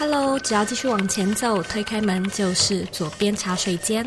Hello，只要继续往前走，推开门就是左边茶水间。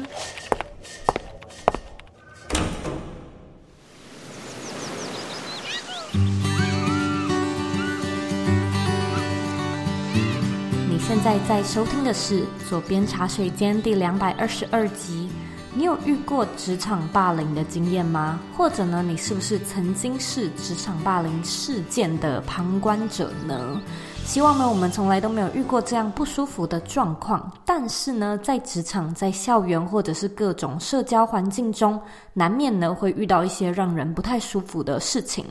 你现在在收听的是左边茶水间第两百二十二集。你有遇过职场霸凌的经验吗？或者呢，你是不是曾经是职场霸凌事件的旁观者呢？希望呢，我们从来都没有遇过这样不舒服的状况。但是呢，在职场、在校园或者是各种社交环境中，难免呢会遇到一些让人不太舒服的事情。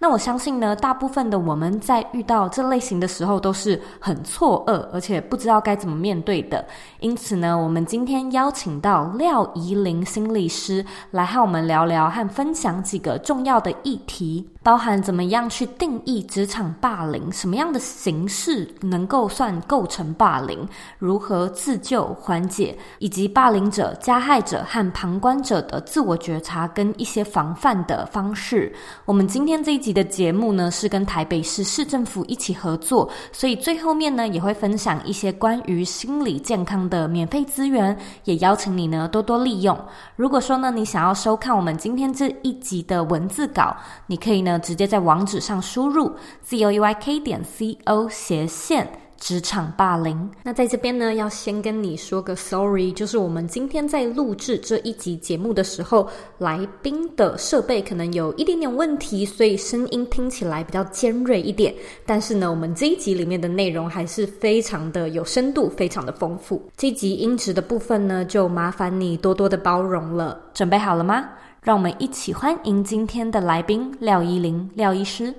那我相信呢，大部分的我们在遇到这类型的时候，都是很错愕，而且不知道该怎么面对的。因此呢，我们今天邀请到廖怡玲心理师来和我们聊聊和分享几个重要的议题。包含怎么样去定义职场霸凌，什么样的形式能够算构成霸凌，如何自救缓解，以及霸凌者、加害者和旁观者的自我觉察跟一些防范的方式。我们今天这一集的节目呢，是跟台北市市政府一起合作，所以最后面呢也会分享一些关于心理健康的免费资源，也邀请你呢多多利用。如果说呢你想要收看我们今天这一集的文字稿，你可以呢。直接在网址上输入 z o u y k 点 c o 斜线职场霸凌。那在这边呢，要先跟你说个 sorry，就是我们今天在录制这一集节目的时候，来宾的设备可能有一点点问题，所以声音听起来比较尖锐一点。但是呢，我们这一集里面的内容还是非常的有深度，非常的丰富。这一集音质的部分呢，就麻烦你多多的包容了。准备好了吗？让我们一起欢迎今天的来宾廖依林廖医师。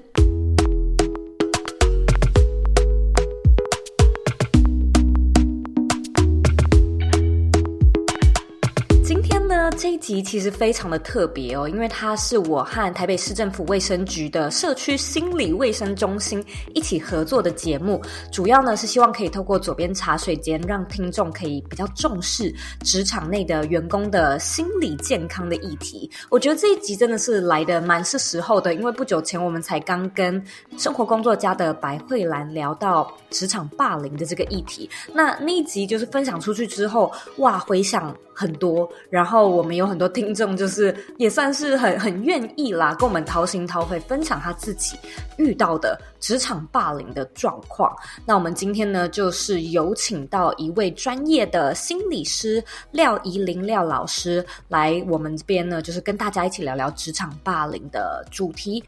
这一集其实非常的特别哦，因为它是我和台北市政府卫生局的社区心理卫生中心一起合作的节目。主要呢是希望可以透过左边茶水间，让听众可以比较重视职场内的员工的心理健康的议题。我觉得这一集真的是来的蛮是时候的，因为不久前我们才刚跟生活工作家的白慧兰聊到职场霸凌的这个议题。那那一集就是分享出去之后，哇，回响很多。然后我我们有很多听众，就是也算是很很愿意啦，跟我们掏心掏肺分享他自己遇到的职场霸凌的状况。那我们今天呢，就是有请到一位专业的心理师廖怡玲廖老师来我们这边呢，就是跟大家一起聊聊职场霸凌的主题。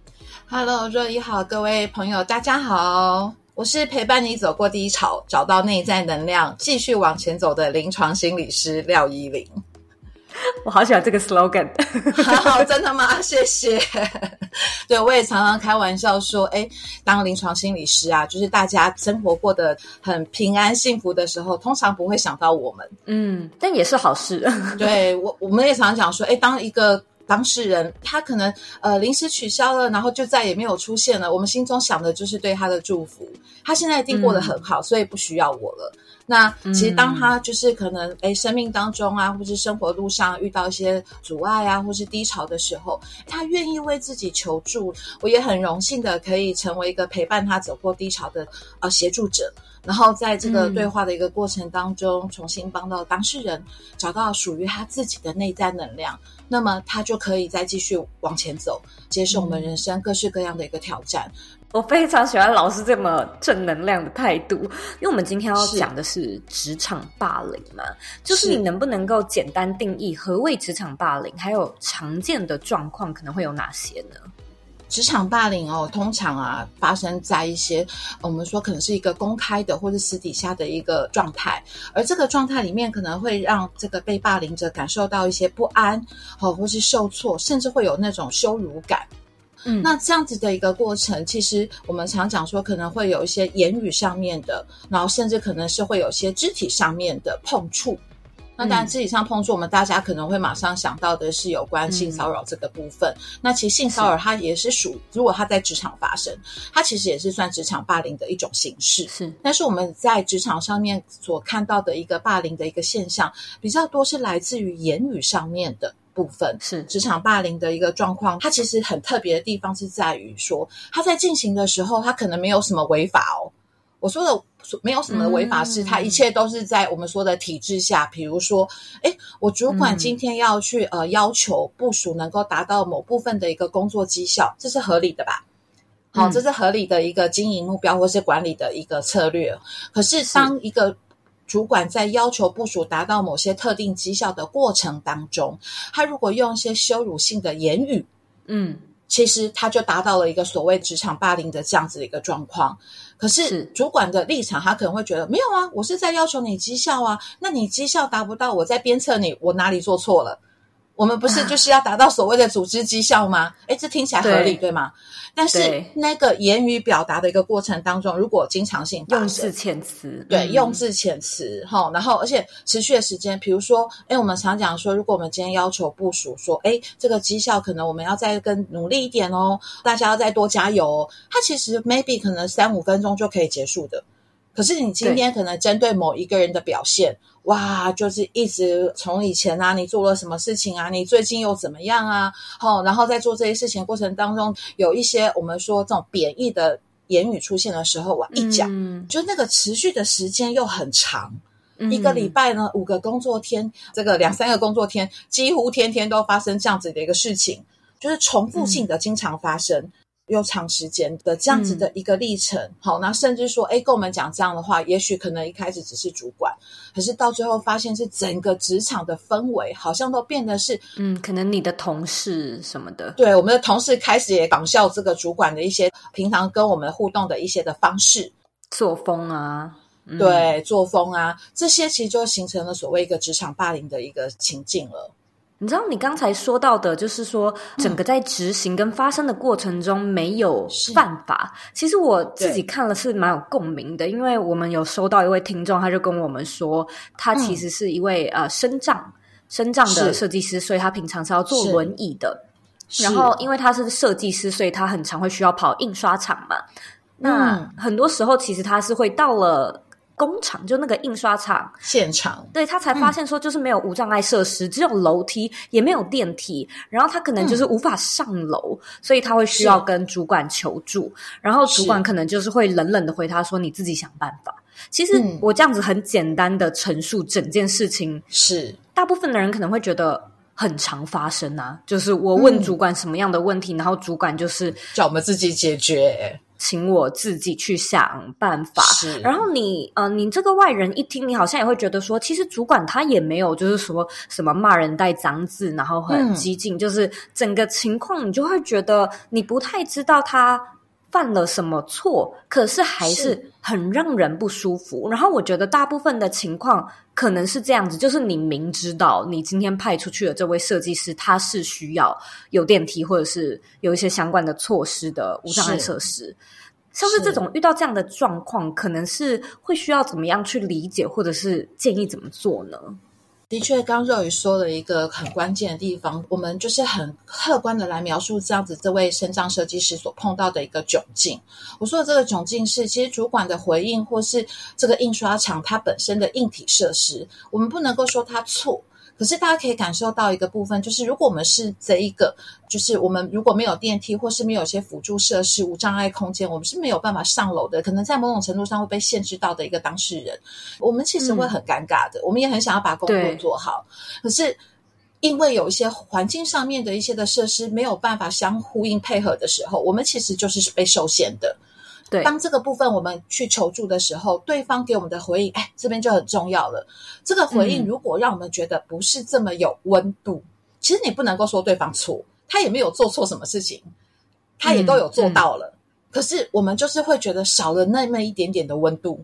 Hello，若仪好，各位朋友大家好，我是陪伴你走过低潮，找到内在能量，继续往前走的临床心理师廖怡伶。我好喜欢这个 slogan，好，真的吗？谢谢。对，我也常常开玩笑说，哎，当临床心理师啊，就是大家生活过得很平安幸福的时候，通常不会想到我们。嗯，但也是好事。对，我，我们也常常讲说，哎，当一个当事人他可能呃临时取消了，然后就再也没有出现了，我们心中想的就是对他的祝福。他现在一定过得很好，嗯，所以不需要我了。那其实当他就是可能诶生命当中啊，或是生活路上遇到一些阻碍啊，或是低潮的时候，他愿意为自己求助，我也很荣幸的可以成为一个陪伴他走过低潮的呃协助者，然后在这个对话的一个过程当中，重新帮到当事人找到属于他自己的内在能量，那么他就可以再继续往前走，接受我们人生各式各样的一个挑战。我非常喜欢老师这么正能量的态度，因为我们今天要讲的是职场霸凌嘛，就是你能不能够简单定义何谓职场霸凌，还有常见的状况可能会有哪些呢？职场霸凌哦，通常啊发生在一些我们说可能是一个公开的或者私底下的一个状态，而这个状态里面可能会让这个被霸凌者感受到一些不安，哦，或是受挫，甚至会有那种羞辱感。嗯，那这样子的一个过程，其实我们常讲说，可能会有一些言语上面的，然后甚至可能是会有一些肢体上面的碰触。那当然，肢体上碰触，我们大家可能会马上想到的是有关性骚扰这个部分。嗯、那其实性骚扰它也是属，如果它在职场发生，它其实也是算职场霸凌的一种形式。是，但是我们在职场上面所看到的一个霸凌的一个现象，比较多是来自于言语上面的。部分是职场霸凌的一个状况，它其实很特别的地方是在于说，它在进行的时候，它可能没有什么违法哦，我说的没有什么违法是，它、嗯、一切都是在我们说的体制下。比如说，诶，我主管今天要去、嗯、呃要求部署能够达到某部分的一个工作绩效，这是合理的吧？好，这是合理的一个经营目标或是管理的一个策略。可是，当一个主管在要求部署达到某些特定绩效的过程当中，他如果用一些羞辱性的言语，嗯。其实他就达到了一个所谓职场霸凌的这样子的一个状况，可是主管的立场，他可能会觉得没有啊，我是在要求你绩效啊，那你绩效达不到，我在鞭策你，我哪里做错了？我们不是就是要达到所谓的组织绩效吗？诶，这听起来合理，对，对吗？但是那个言语表达的一个过程当中，如果经常性用字遣词，对，用字遣词哈，然后而且持续的时间，比如说，诶，我们常讲说，如果我们今天要求部署说，诶，这个绩效可能我们要再更努力一点哦，大家要再多加油哦，它其实 maybe 可能三五分钟就可以结束的。可是你今天可能针对某一个人的表现，哇，就是一直从以前啊，你做了什么事情啊，你最近又怎么样啊？哦，然后在做这些事情过程当中，有一些我们说这种贬义的言语出现的时候，我一讲，嗯、就那个持续的时间又很长，嗯、一个礼拜呢，五个工作天，这个两三个工作天，几乎天天都发生这样子的一个事情，就是重复性的经常发生。嗯又长时间的这样子的一个历程，嗯、好，那甚至说，哎，跟我们讲这样的话，也许可能一开始只是主管，可是到最后发现是整个职场的氛围，好像都变得是，嗯，可能你的同事什么的，对，我们的同事开始也仿效这个主管的一些平常跟我们互动的一些的方式、作风啊，嗯、对，作风啊，这些其实就形成了所谓一个职场霸凌的一个情境了。你知道你刚才说到的，就是说整个在执行跟发生的过程中没有犯法。嗯、其实我自己看了是蛮有共鸣的，因为我们有收到一位听众，他就跟我们说，他其实是一位、嗯、呃身障身障的设计师，所以他平常是要坐轮椅的。然后因为他是设计师，所以他很常会需要跑印刷厂嘛。那很多时候其实他是会到了。工厂就那个印刷厂。现场，对，他才发现说，就是没有无障碍设施，嗯、只有楼梯，也没有电梯，然后他可能就是无法上楼，嗯、所以他会需要跟主管求助，然后主管可能就是会冷冷的回他说：“你自己想办法。”其实我这样子很简单的陈述整件事情，是。大部分的人可能会觉得很常发生啊，就是我问主管什么样的问题，嗯、然后主管就是叫我们自己解决。请我自己去想办法。是，然后你呃，你这个外人一听，你好像也会觉得说，其实主管他也没有，就是说什么骂人带脏字，然后很激进，嗯、就是整个情况，你就会觉得你不太知道他犯了什么错，可是还是很让人不舒服。然后我觉得大部分的情况可能是这样子，就是你明知道你今天派出去的这位设计师，他是需要有电梯或者是有一些相关的措施的无障碍设施。像是这种遇到这样的状况，可能是会需要怎么样去理解，或者是建议怎么做呢？的确，刚肉宇说了一个很关键的地方，我们就是很客观的来描述这样子这位身障设计师所碰到的一个窘境。我说的这个窘境是，其实主管的回应，或是这个印刷厂它本身的硬体设施，我们不能够说它错。可是大家可以感受到一个部分，就是如果我们是这一个，就是我们如果没有电梯，或是没有一些辅助设施、无障碍空间，我们是没有办法上楼的。可能在某种程度上会被限制到的一个当事人，我们其实会很尴尬的。嗯、我们也很想要把工作做好，可是因为有一些环境上面的一些的设施没有办法相呼应配合的时候，我们其实就是被受限的。对，当这个部分我们去求助的时候，对方给我们的回应，哎，这边就很重要了。这个回应如果让我们觉得不是这么有温度，嗯、其实你不能够说对方错，他也没有做错什么事情，他也都有做到了。嗯嗯、可是我们就是会觉得少了那么一点点的温度。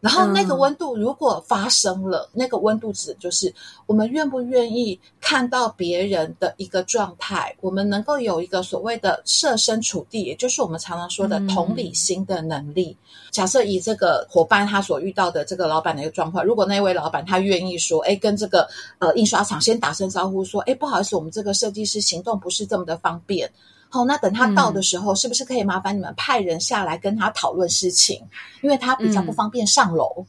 然后那个温度如果发生了，嗯、那个温度指的就是我们愿不愿意看到别人的一个状态，我们能够有一个所谓的设身处地，也就是我们常常说的同理心的能力。嗯、假设以这个伙伴他所遇到的这个老板的一个状况，如果那位老板他愿意说，哎，跟这个呃印刷厂先打声招呼，说，哎，不好意思，我们这个设计师行动不是这么的方便。好，那等他到的时候，嗯、是不是可以麻烦你们派人下来跟他讨论事情？因为他比较不方便上楼。嗯、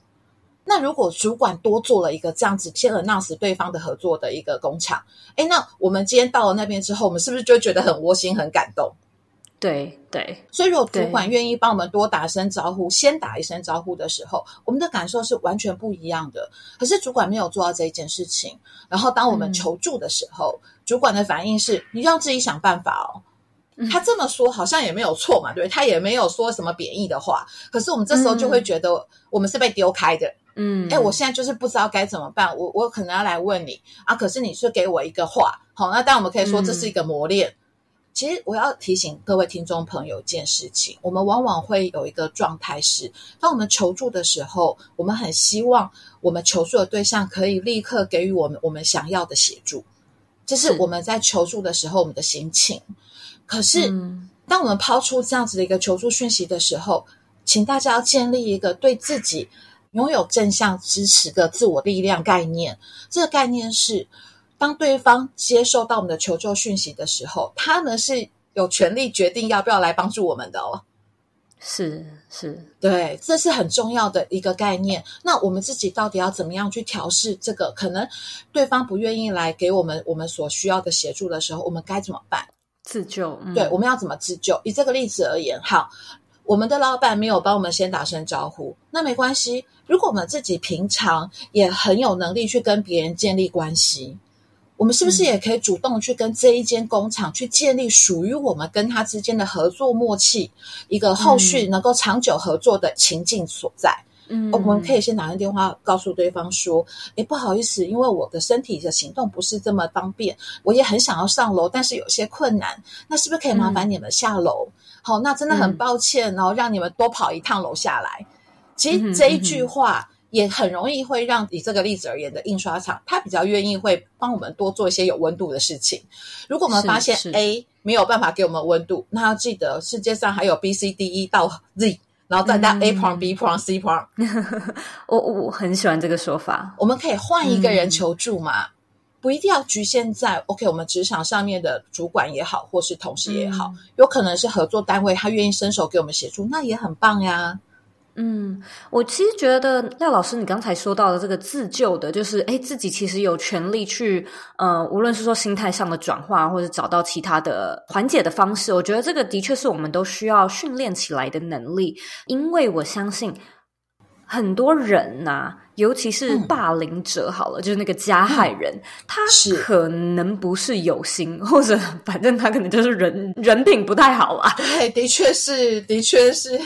那如果主管多做了一个这样子，先 announce 对方的合作的一个工厂，哎，那我们今天到了那边之后，我们是不是就会觉得很窝心、很感动？对对，所以如果主管愿意帮我们多打一声招呼，先打一声招呼的时候，我们的感受是完全不一样的。可是主管没有做到这一件事情，然后当我们求助的时候，嗯、主管的反应是：你要自己想办法哦。嗯、他这么说好像也没有错嘛，对，他也没有说什么贬义的话。可是我们这时候就会觉得我们是被丢开的。嗯，哎，我现在就是不知道该怎么办，我我可能要来问你啊。可是你是给我一个话，好，那当然我们可以说这是一个磨练。嗯其实我要提醒各位听众朋友一件事情：我们往往会有一个状态是，当我们求助的时候，我们很希望我们求助的对象可以立刻给予我们我们想要的协助，这是我们在求助的时候我们的心情。可是，当我们抛出这样子的一个求助讯息的时候，请大家要建立一个对自己拥有正向支持的自我力量概念。这个概念是。当对方接受到我们的求救讯息的时候，他呢是有权利决定要不要来帮助我们的哦。是是，对，这是很重要的一个概念。那我们自己到底要怎么样去调试这个？可能对方不愿意来给我们我们所需要的协助的时候，我们该怎么办？自救。嗯、对，我们要怎么自救？以这个例子而言，好，我们的老板没有帮我们先打声招呼，那没关系。如果我们自己平常也很有能力去跟别人建立关系。我们是不是也可以主动去跟这一间工厂去建立属于我们跟他之间的合作默契，一个后续能够长久合作的情境所在？嗯，我们可以先打个电话告诉对方说：“诶，不好意思，因为我的身体的行动不是这么方便，我也很想要上楼，但是有些困难。那是不是可以麻烦你们下楼？好，那真的很抱歉，然后让你们多跑一趟楼下来。其实这一句话。”也很容易会让以这个例子而言的印刷厂，他比较愿意会帮我们多做一些有温度的事情。如果我们发现 A 没有办法给我们温度，那要记得世界上还有 B、C、D、E 到 Z，然后再到 A prong、B prong、C prong。我我很喜欢这个说法。我们可以换一个人求助嘛？嗯、不一定要局限在 OK，我们职场上面的主管也好，或是同事也好，嗯、有可能是合作单位，他愿意伸手给我们协助，那也很棒呀。嗯，我其实觉得廖老师，你刚才说到的这个自救的，就是诶自己其实有权利去，呃，无论是说心态上的转化，或者找到其他的缓解的方式，我觉得这个的确是我们都需要训练起来的能力。因为我相信很多人呐、啊，尤其是霸凌者，好了，嗯、就是那个加害人，嗯、他可能不是有心，或者反正他可能就是人人品不太好啊。对，的确是，的确是。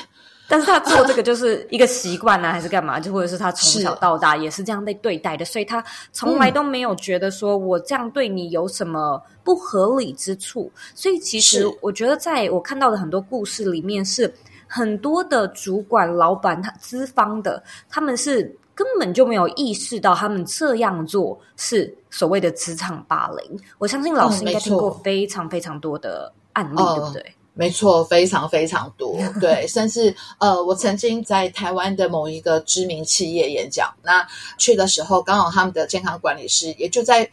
但是他做这个就是一个习惯呢，还是干嘛？就或者是他从小到大也是这样被对待的，所以他从来都没有觉得说我这样对你有什么不合理之处。所以其实我觉得，在我看到的很多故事里面，是很多的主管、老板他资方的，他们是根本就没有意识到他们这样做是所谓的职场霸凌。我相信老师应该听过非常非常多的案例，对不对？没错，非常非常多，对，甚至呃，我曾经在台湾的某一个知名企业演讲，那去的时候，刚好他们的健康管理师也就在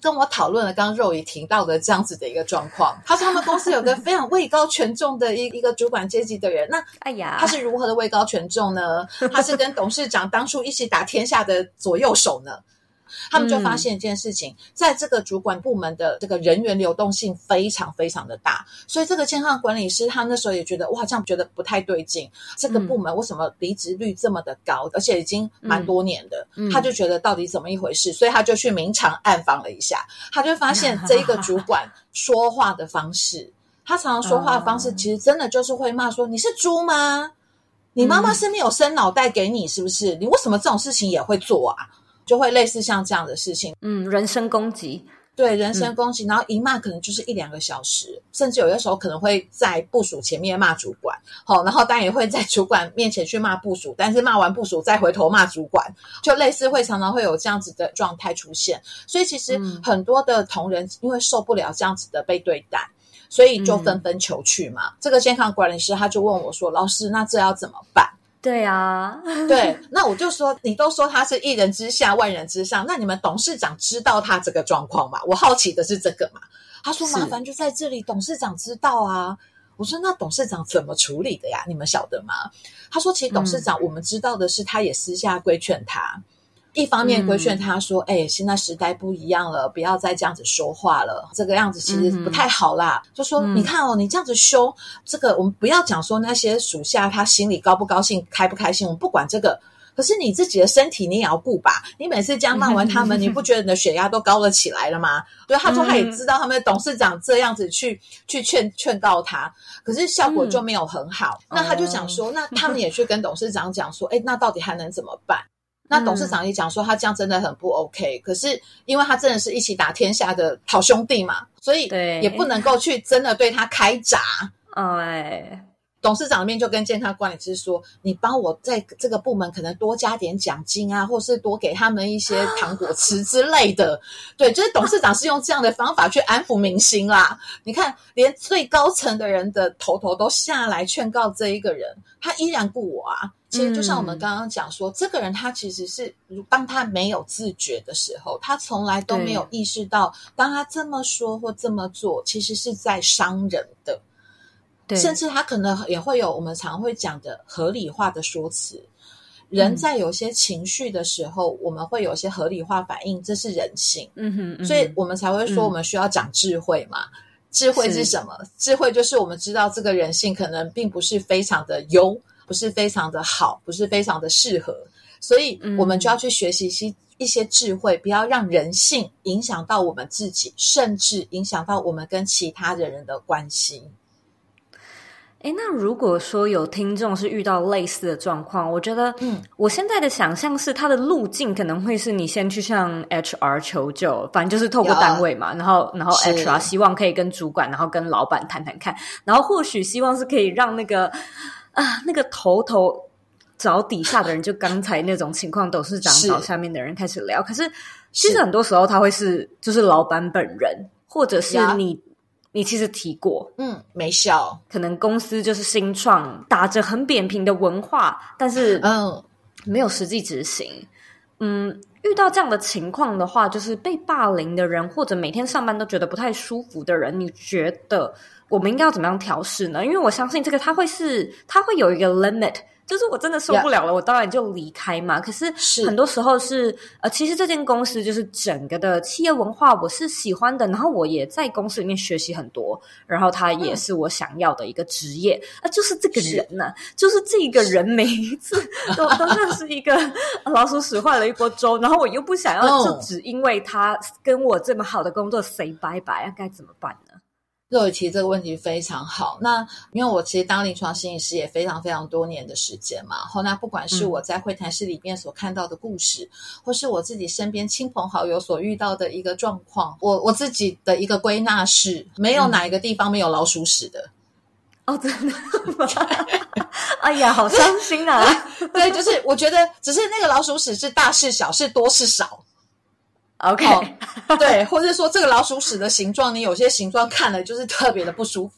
跟我讨论了刚刚肉姨提到的这样子的一个状况。他说他们公司有个非常位高权重的一一个主管阶级的人，那哎呀，他是如何的位高权重呢？他是跟董事长当初一起打天下的左右手呢？他们就发现一件事情，嗯、在这个主管部门的这个人员流动性非常非常的大，所以这个健康管理师他那时候也觉得哇，这样觉得不太对劲。这个部门为什么离职率这么的高，嗯、而且已经蛮多年的，嗯、他就觉得到底怎么一回事，所以他就去明察暗访了一下，他就发现这一个主 管说话的方式，他常常说话的方式其实真的就是会骂说：“你是猪吗？你妈妈是没有生脑袋给你，是不是？你为什么这种事情也会做啊？”就会类似像这样的事情，嗯，人身攻击，对，人身攻击，嗯、然后一骂可能就是一两个小时，甚至有的时候可能会在部署前面骂主管，好，然后当然也会在主管面前去骂部署，但是骂完部署再回头骂主管，就类似会常常会有这样子的状态出现。所以其实很多的同仁因为受不了这样子的被对待，所以就纷纷求去嘛。嗯、这个健康管理师他就问我说：“老师，那这要怎么办？”对啊，对，那我就说，你都说他是一人之下万人之上，那你们董事长知道他这个状况吗？我好奇的是这个嘛。他说麻烦就在这里，董事长知道啊。我说那董事长怎么处理的呀？你们晓得吗？他说其实董事长我们知道的是，他也私下规劝他。一方面规劝他说：“哎、嗯欸，现在时代不一样了，不要再这样子说话了，这个样子其实不太好啦。嗯”就说：“你看哦，你这样子凶，这个我们不要讲说那些属下他心里高不高兴、开不开心，我们不管这个。可是你自己的身体你也要顾吧？你每次这样骂完他们，你不觉得你的血压都高了起来了吗？”对，他说他也知道他们的董事长这样子去去劝劝告他，可是效果就没有很好。嗯、那他就想说，那他们 也去跟董事长讲说：“哎，那到底还能怎么办？”那董事长也讲说，他这样真的很不 OK。可是，因为他真的是一起打天下的好兄弟嘛，所以也不能够去真的对他开闸。哎，董事长那边就跟健康管理师说：“你帮我在这个部门可能多加点奖金啊，或是多给他们一些糖果吃之类的。”对，就是董事长是用这样的方法去安抚民心啦。你看，连最高层的人的头头都下来劝告这一个人，他依然雇我啊。其实就像我们刚刚讲说，嗯、这个人他其实是当他没有自觉的时候，他从来都没有意识到，当他这么说或这么做，其实是在伤人的。对，甚至他可能也会有我们常会讲的合理化的说辞。人在有些情绪的时候，嗯、我们会有些合理化反应，这是人性。嗯哼，嗯哼，所以我们才会说，我们需要讲智慧嘛。嗯、智慧是什么？智慧就是我们知道这个人性可能并不是非常的优。不是非常的好，不是非常的适合，所以我们就要去学习一些一些智慧，嗯、不要让人性影响到我们自己，甚至影响到我们跟其他的人的关系。诶，那如果说有听众是遇到类似的状况，我觉得，嗯，我现在的想象是，他的路径可能会是你先去向 HR 求救，反正就是透过单位嘛，然后，然后 HR 希望可以跟主管，然后跟老板谈谈看，然后或许希望是可以让那个。啊，那个头头找底下的人，就刚才那种情况，董事长找下面的人开始聊。是可是其实很多时候他会是，就是老板本人，或者是你，呀你其实提过，嗯，没效。可能公司就是新创，打着很扁平的文化，但是嗯，没有实际执行。嗯，遇到这样的情况的话，就是被霸凌的人，或者每天上班都觉得不太舒服的人，你觉得？我们应该要怎么样调试呢？因为我相信这个，它会是，它会有一个 limit，就是我真的受不了了我当然就离开嘛。可是很多时候是，是呃，其实这间公司就是整个的企业文化，我是喜欢的，然后我也在公司里面学习很多，然后他也是我想要的一个职业。啊、嗯，就是这个人呢、啊，就是这个人每一次 都都像是一个老鼠屎坏了一锅粥，然后我又不想要，就只因为他跟我这么好的工作 say 拜拜啊，该怎么办呢？肉雨提这个问题非常好。那因为我其实当临床心理师也非常非常多年的时间嘛，后那不管是我在会谈室里面所看到的故事，嗯、或是我自己身边亲朋好友所遇到的一个状况，我我自己的一个归纳是，没有哪一个地方没有老鼠屎的。嗯、哦，真的吗？哎呀，好伤心啊！对，就是我觉得，只是那个老鼠屎是大是小，是多是少。OK，对，或者说这个老鼠屎的形状，你有些形状看了就是特别的不舒服，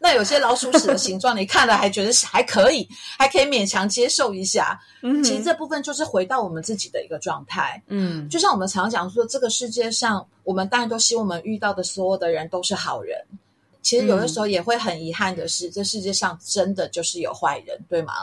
那有些老鼠屎的形状，你看了还觉得还可以，还可以勉强接受一下。嗯，其实这部分就是回到我们自己的一个状态。嗯，就像我们常讲说，这个世界上，我们当然都希望我们遇到的所有的人都是好人。其实有的时候也会很遗憾的是，嗯、这世界上真的就是有坏人，对吗？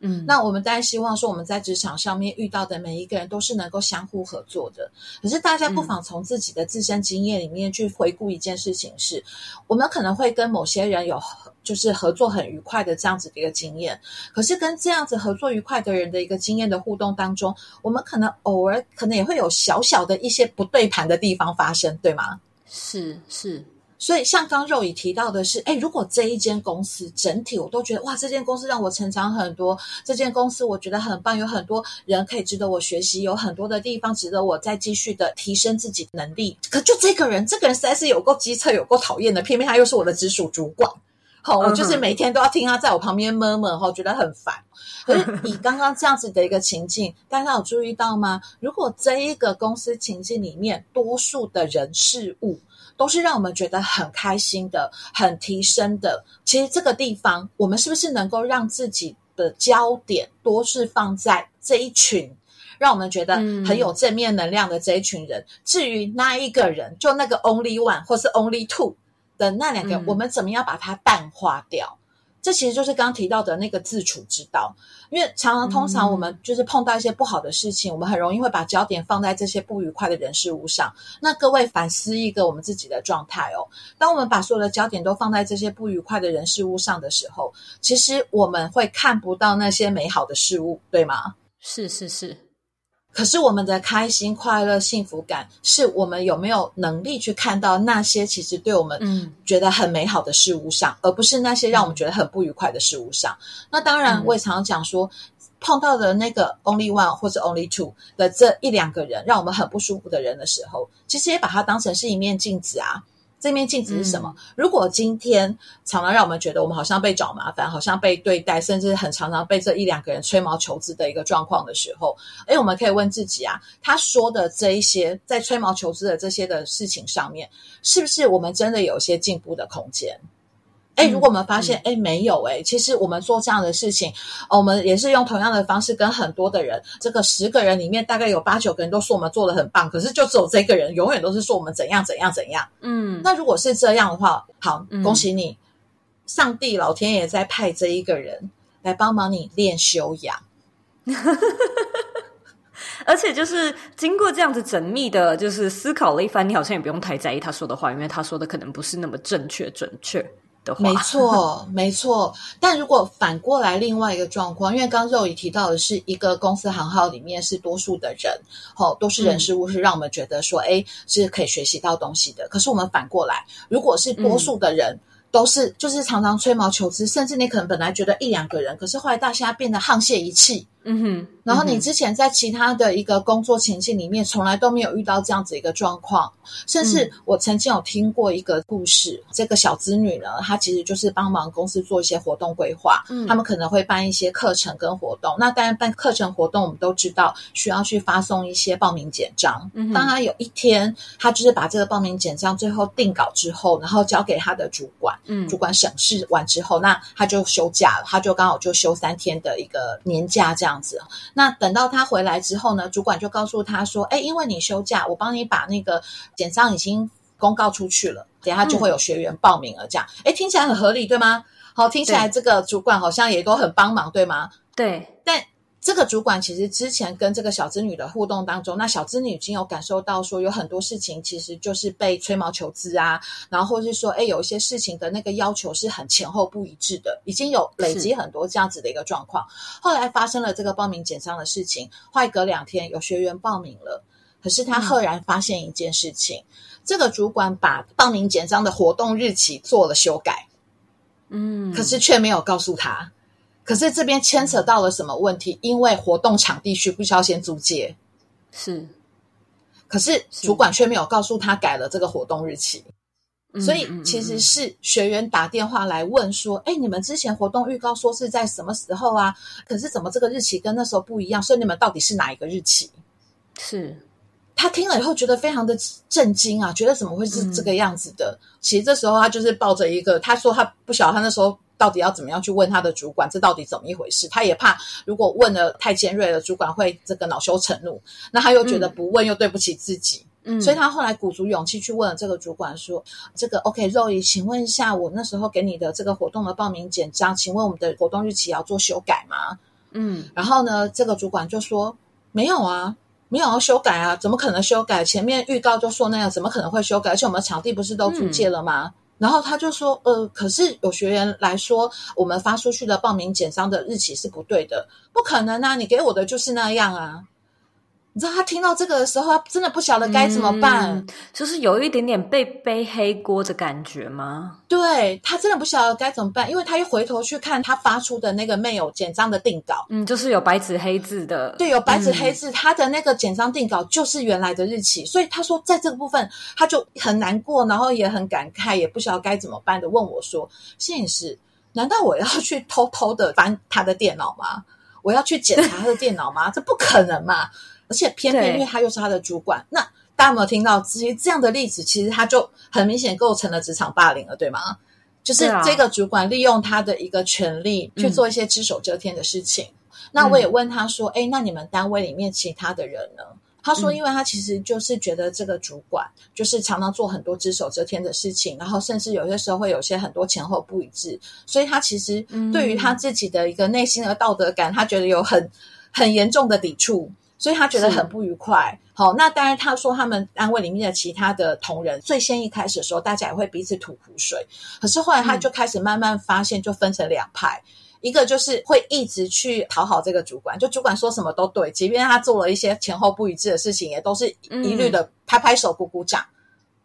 嗯，那我们当然希望说，我们在职场上面遇到的每一个人都是能够相互合作的。可是大家不妨从自己的自身经验里面去回顾一件事情是，是我们可能会跟某些人有就是合作很愉快的这样子的一个经验。可是跟这样子合作愉快的人的一个经验的互动当中，我们可能偶尔可能也会有小小的一些不对盘的地方发生，对吗？是是。所以，像刚肉以提到的是，哎，如果这一间公司整体我都觉得哇，这间公司让我成长很多，这间公司我觉得很棒，有很多人可以值得我学习，有很多的地方值得我再继续的提升自己的能力。可就这个人，这个人实在是有够机车，有够讨厌的，偏偏他又是我的直属主管，好，我就是每天都要听他在我旁边闷闷，哈，觉得很烦。可是 你刚刚这样子的一个情境，大家有注意到吗？如果这一个公司情境里面，多数的人事物。都是让我们觉得很开心的、很提升的。其实这个地方，我们是不是能够让自己的焦点多是放在这一群，让我们觉得很有正面能量的这一群人？嗯、至于那一个人，就那个 only one 或是 only two 的那两个，嗯、我们怎么样把它淡化掉？这其实就是刚刚提到的那个自处之道。因为常常通常我们就是碰到一些不好的事情，嗯、我们很容易会把焦点放在这些不愉快的人事物上。那各位反思一个我们自己的状态哦，当我们把所有的焦点都放在这些不愉快的人事物上的时候，其实我们会看不到那些美好的事物，对吗？是是是。可是我们的开心、快乐、幸福感，是我们有没有能力去看到那些其实对我们觉得很美好的事物上，嗯、而不是那些让我们觉得很不愉快的事物上。嗯、那当然，我也常常讲说，碰到的那个 only one 或者 only two 的这一两个人，让我们很不舒服的人的时候，其实也把它当成是一面镜子啊。这面镜子是什么？嗯、如果今天常常让我们觉得我们好像被找麻烦，好像被对待，甚至很常常被这一两个人吹毛求疵的一个状况的时候，哎，我们可以问自己啊，他说的这一些在吹毛求疵的这些的事情上面，是不是我们真的有一些进步的空间？哎，如果我们发现，哎，没有，哎，其实我们做这样的事情，我们也是用同样的方式跟很多的人，这个十个人里面大概有八九个人都说我们做的很棒，可是就只有这个人永远都是说我们怎样怎样怎样。嗯，那如果是这样的话，好，恭喜你，嗯、上帝老天爷在派这一个人来帮忙你练修养，而且就是经过这样子缜密的，就是思考了一番，你好像也不用太在意他说的话，因为他说的可能不是那么正确准确。没错，没错。但如果反过来，另外一个状况，因为刚刚肉姨提到的是一个公司行号里面是多数的人，哦，都是人事物，是让我们觉得说，哎、嗯，是可以学习到东西的。可是我们反过来，如果是多数的人。嗯都是就是常常吹毛求疵，甚至你可能本来觉得一两个人，可是后来大家变得沆瀣一气。嗯哼。然后你之前在其他的一个工作情境里面，从来都没有遇到这样子一个状况。甚至我曾经有听过一个故事，嗯、这个小资女呢，她其实就是帮忙公司做一些活动规划。嗯。他们可能会办一些课程跟活动。那当然办课程活动，我们都知道需要去发送一些报名简章。嗯。当她有一天，她就是把这个报名简章最后定稿之后，然后交给她的主管。嗯，主管审视完之后，那他就休假了，他就刚好就休三天的一个年假这样子。那等到他回来之后呢，主管就告诉他说：“哎，因为你休假，我帮你把那个简章已经公告出去了，等下就会有学员报名了。”这样，哎，听起来很合理，对吗？好，听起来这个主管好像也都很帮忙，对吗？对，但。这个主管其实之前跟这个小资女的互动当中，那小资女已经有感受到说，有很多事情其实就是被吹毛求疵啊，然后或是说，哎，有一些事情的那个要求是很前后不一致的，已经有累积很多这样子的一个状况。后来发生了这个报名简章的事情，后来隔两天有学员报名了，可是他赫然发现一件事情，嗯、这个主管把报名简章的活动日期做了修改，嗯，可是却没有告诉他。可是这边牵扯到了什么问题？因为活动场地需不需要先租借？是，可是主管却没有告诉他改了这个活动日期，所以其实是学员打电话来问说：“哎，你们之前活动预告说是在什么时候啊？可是怎么这个日期跟那时候不一样？所以你们到底是哪一个日期？”是，他听了以后觉得非常的震惊啊，觉得怎么会是这个样子的？其实这时候他就是抱着一个，他说他不晓得他那时候。到底要怎么样去问他的主管？这到底怎么一回事？他也怕，如果问的太尖锐了，主管会这个恼羞成怒。那他又觉得不问又对不起自己，嗯，所以他后来鼓足勇气去问了这个主管说：“这个 OK，肉姨，请问一下，我那时候给你的这个活动的报名简章，请问我们的活动日期要做修改吗？”嗯，然后呢，这个主管就说：“没有啊，没有要修改啊，怎么可能修改？前面预告就说那样，怎么可能会修改？而且我们场地不是都租借了吗？”然后他就说：“呃，可是有学员来说，我们发出去的报名简章的日期是不对的，不可能啊！你给我的就是那样啊。”你知道他听到这个的时候，他真的不晓得该怎么办，嗯、就是有一点点被背黑锅的感觉吗？对，他真的不晓得该怎么办，因为他一回头去看他发出的那个 mail 简章的定稿，嗯，就是有白纸黑字的，对，有白纸黑字，嗯、他的那个简章定稿就是原来的日期，所以他说在这个部分他就很难过，然后也很感慨，也不晓得该怎么办的问我说：“摄影师，难道我要去偷偷的翻他的电脑吗？我要去检查他的电脑吗？这不可能嘛！”而且偏偏因为他又是他的主管，那大家有没有听到？其实这样的例子，其实他就很明显构成了职场霸凌了，对吗？就是这个主管利用他的一个权利去做一些只手遮天的事情。嗯、那我也问他说：“哎，那你们单位里面其他的人呢？”他说，因为他其实就是觉得这个主管就是常常做很多只手遮天的事情，然后甚至有些时候会有些很多前后不一致，所以他其实对于他自己的一个内心的道德感，他觉得有很很严重的抵触。所以他觉得很不愉快。好，那当然，他说他们单位里面的其他的同仁，最先一开始的时候，大家也会彼此吐苦水。可是后来，他就开始慢慢发现，就分成两派，嗯、一个就是会一直去讨好这个主管，就主管说什么都对，即便他做了一些前后不一致的事情，也都是一律的拍拍手、鼓鼓掌。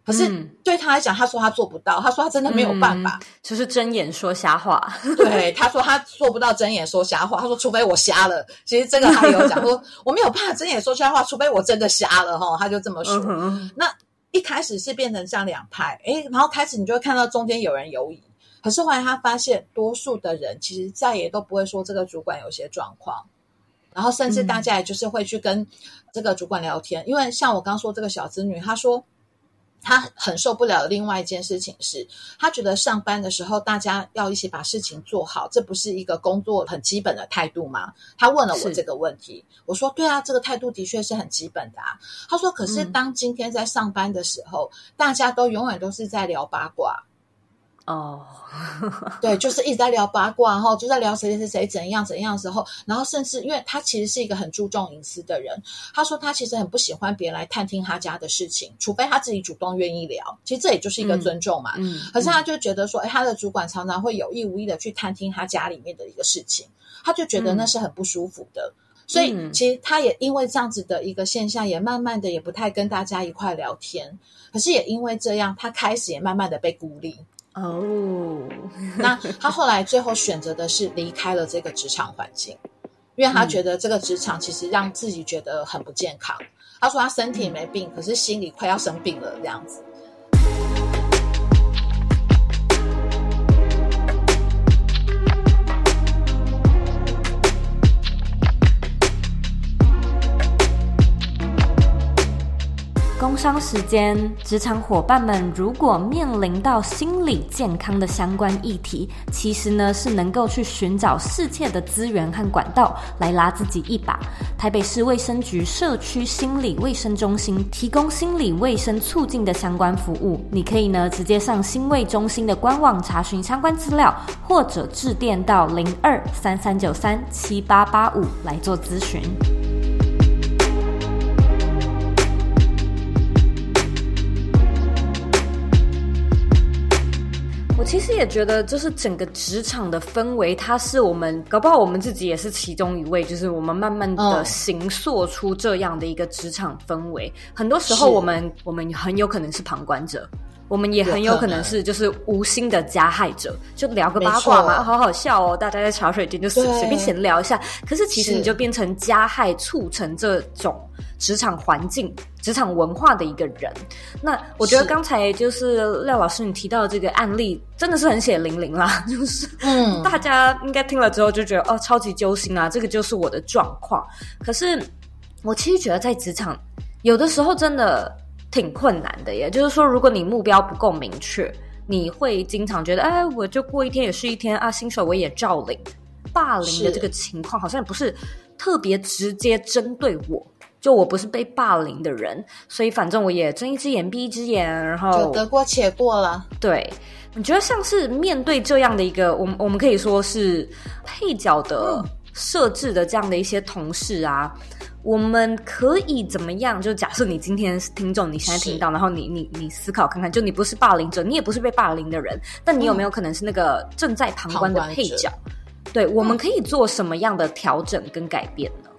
可是对他来讲，他说他做不到，他说他真的没有办法，嗯、就是睁眼说瞎话。对，他说他做不到睁眼说瞎话。他说除非我瞎了，其实这个他有讲 说我没有办法睁眼说瞎话，除非我真的瞎了哈。他就这么说。嗯、那一开始是变成这样两派，诶，然后开始你就会看到中间有人犹疑。可是后来他发现，多数的人其实再也都不会说这个主管有些状况，然后甚至大家也就是会去跟这个主管聊天，嗯、因为像我刚说这个小资女，她说。他很受不了的另外一件事情是，他觉得上班的时候大家要一起把事情做好，这不是一个工作很基本的态度吗？他问了我这个问题，我说对啊，这个态度的确是很基本的啊。他说，可是当今天在上班的时候，嗯、大家都永远都是在聊八卦。哦，oh. 对，就是一直在聊八卦，然后就在聊谁谁谁怎样怎样的时候，然后甚至因为他其实是一个很注重隐私的人，他说他其实很不喜欢别人来探听他家的事情，除非他自己主动愿意聊。其实这也就是一个尊重嘛。嗯，可是他就觉得说，哎，他的主管常常会有意无意的去探听他家里面的一个事情，他就觉得那是很不舒服的。嗯、所以其实他也因为这样子的一个现象，也慢慢的也不太跟大家一块聊天。可是也因为这样，他开始也慢慢的被孤立。哦，oh. 那他后来最后选择的是离开了这个职场环境，因为他觉得这个职场其实让自己觉得很不健康。他说他身体没病，可是心里快要生病了这样子。商时间，职场伙伴们如果面临到心理健康的相关议题，其实呢是能够去寻找适切的资源和管道来拉自己一把。台北市卫生局社区心理卫生中心提供心理卫生促进的相关服务，你可以呢直接上心卫中心的官网查询相关资料，或者致电到零二三三九三七八八五来做咨询。其实也觉得，就是整个职场的氛围，它是我们搞不好我们自己也是其中一位，就是我们慢慢的形塑出这样的一个职场氛围。嗯、很多时候，我们我们很有可能是旁观者，我们也很有可能是就是无心的加害者，就聊个八卦嘛，好好笑哦，大家在茶水间就随随便闲聊一下。可是其实你就变成加害，促成这种。职场环境、职场文化的一个人，那我觉得刚才就是廖老师你提到的这个案例，真的是很血淋淋啦。就是，嗯，大家应该听了之后就觉得哦，超级揪心啊，这个就是我的状况。可是，我其实觉得在职场有的时候真的挺困难的耶。也就是说，如果你目标不够明确，你会经常觉得，哎，我就过一天也是一天啊，薪水我也照领。霸凌的这个情况好像也不是特别直接针对我。就我不是被霸凌的人，所以反正我也睁一只眼闭一只眼，然后就得过且过了。对，你觉得像是面对这样的一个，我们我们可以说是配角的设置的这样的一些同事啊，嗯、我们可以怎么样？就假设你今天是听众，你现在听到，然后你你你思考看看，就你不是霸凌者，你也不是被霸凌的人，但你有没有可能是那个正在旁观的配角？对，我们可以做什么样的调整跟改变呢？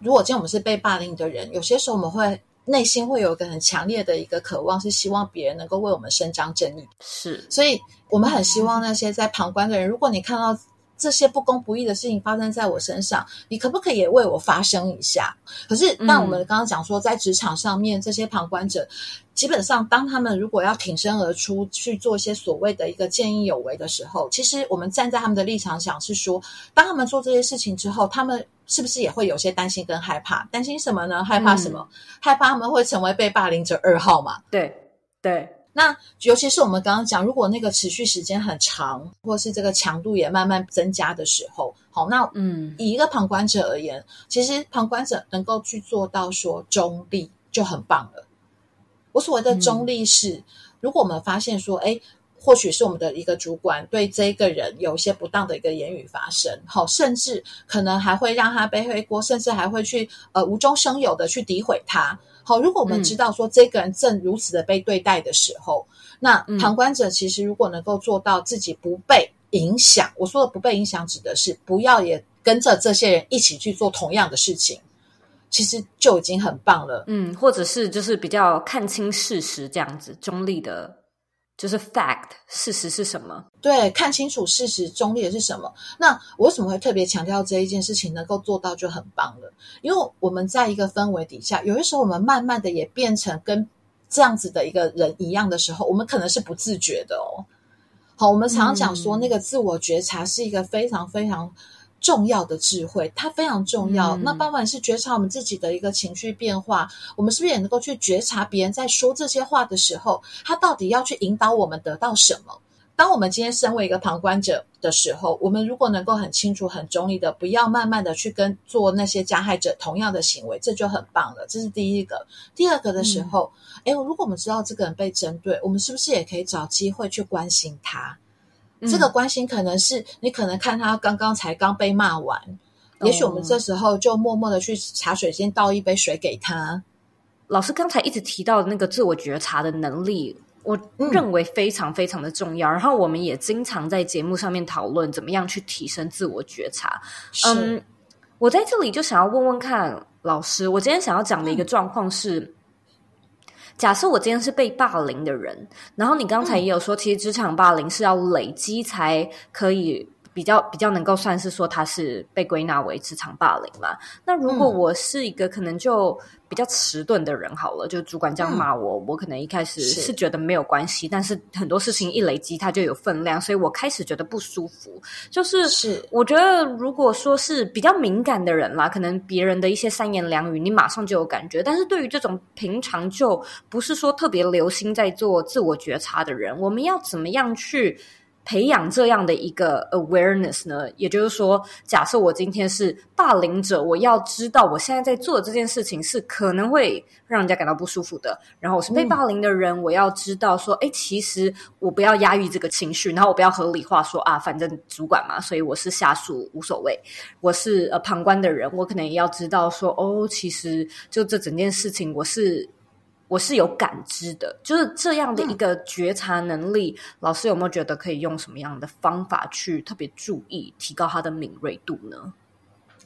如果今天我们是被霸凌的人，有些时候我们会内心会有一个很强烈的一个渴望，是希望别人能够为我们伸张正义。是，所以我们很希望那些在旁观的人，如果你看到这些不公不义的事情发生在我身上，你可不可以也为我发声一下？可是，那我们刚刚讲说，在职场上面，这些旁观者。基本上，当他们如果要挺身而出去做一些所谓的一个见义勇为的时候，其实我们站在他们的立场想是说，当他们做这些事情之后，他们是不是也会有些担心跟害怕？担心什么呢？害怕什么？嗯、害怕他们会成为被霸凌者二号嘛？对对。那尤其是我们刚刚讲，如果那个持续时间很长，或是这个强度也慢慢增加的时候，好，那嗯，以一个旁观者而言，嗯、其实旁观者能够去做到说中立就很棒了。我所谓的中立是，嗯、如果我们发现说，哎，或许是我们的一个主管对这个人有一些不当的一个言语发生，好，甚至可能还会让他背黑锅，甚至还会去呃无中生有的去诋毁他。好，如果我们知道说这个人正如此的被对待的时候，嗯、那旁观者其实如果能够做到自己不被。影响，我说的不被影响，指的是不要也跟着这些人一起去做同样的事情，其实就已经很棒了。嗯，或者是就是比较看清事实这样子，中立的，就是 fact，事实是什么？对，看清楚事实，中立的是什么？那我为什么会特别强调这一件事情能够做到就很棒了？因为我们在一个氛围底下，有些时候我们慢慢的也变成跟这样子的一个人一样的时候，我们可能是不自觉的哦。好，我们常常讲说，那个自我觉察是一个非常非常重要的智慧，它非常重要。嗯、那包括是觉察我们自己的一个情绪变化，我们是不是也能够去觉察别人在说这些话的时候，他到底要去引导我们得到什么？当我们今天身为一个旁观者的时候，我们如果能够很清楚、很中立的，不要慢慢的去跟做那些加害者同样的行为，这就很棒了。这是第一个。第二个的时候，哎、嗯，如果我们知道这个人被针对，我们是不是也可以找机会去关心他？嗯、这个关心可能是你可能看他刚刚才刚被骂完，嗯、也许我们这时候就默默的去茶水间倒一杯水给他。老师刚才一直提到的那个自我觉察的能力。我认为非常非常的重要，嗯、然后我们也经常在节目上面讨论怎么样去提升自我觉察。嗯，我在这里就想要问问看老师，我今天想要讲的一个状况是，嗯、假设我今天是被霸凌的人，然后你刚才也有说，其实职场霸凌是要累积才可以。比较比较能够算是说他是被归纳为职场霸凌嘛？那如果我是一个可能就比较迟钝的人好了，嗯、就主管这样骂我，嗯、我可能一开始是觉得没有关系，是但是很多事情一累积，它就有分量，所以我开始觉得不舒服。就是是，我觉得如果说是比较敏感的人啦，可能别人的一些三言两语，你马上就有感觉。但是对于这种平常就不是说特别留心在做自我觉察的人，我们要怎么样去培养这样的一个 awareness 呢？也就是说，假设我今天是霸凌者，我要知道我现在在做的这件事情是可能会让人家感到不舒服的。然后我是被霸凌的人，嗯、我要知道说，哎，其实我不要压抑这个情绪，然后我不要合理化说啊，反正主管嘛，所以我是下属无所谓。我是呃旁观的人，我可能也要知道说，哦，其实就这整件事情，我是。我是有感知的，就是这样的一个觉察能力。嗯、老师有没有觉得可以用什么样的方法去特别注意，提高他的敏锐度呢？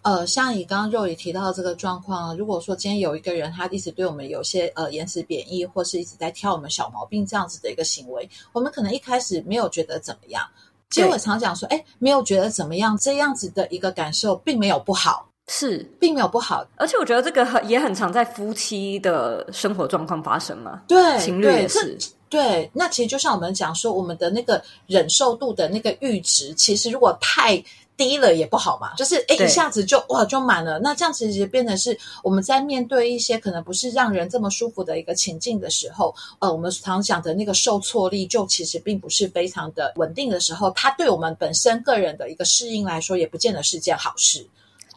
呃，像你刚刚肉也提到的这个状况，如果说今天有一个人他一直对我们有些呃言辞贬义，或是一直在挑我们小毛病这样子的一个行为，我们可能一开始没有觉得怎么样。其实我常讲说，哎，没有觉得怎么样，这样子的一个感受并没有不好。是，并没有不好，而且我觉得这个很也很常在夫妻的生活状况发生嘛。对，情侣也是。对，那其实就像我们讲说，我们的那个忍受度的那个阈值，其实如果太低了也不好嘛。就是诶，一下子就哇就满了，那这样其实变成是我们在面对一些可能不是让人这么舒服的一个情境的时候，呃，我们常讲的那个受挫力就其实并不是非常的稳定的时候，它对我们本身个人的一个适应来说，也不见得是件好事。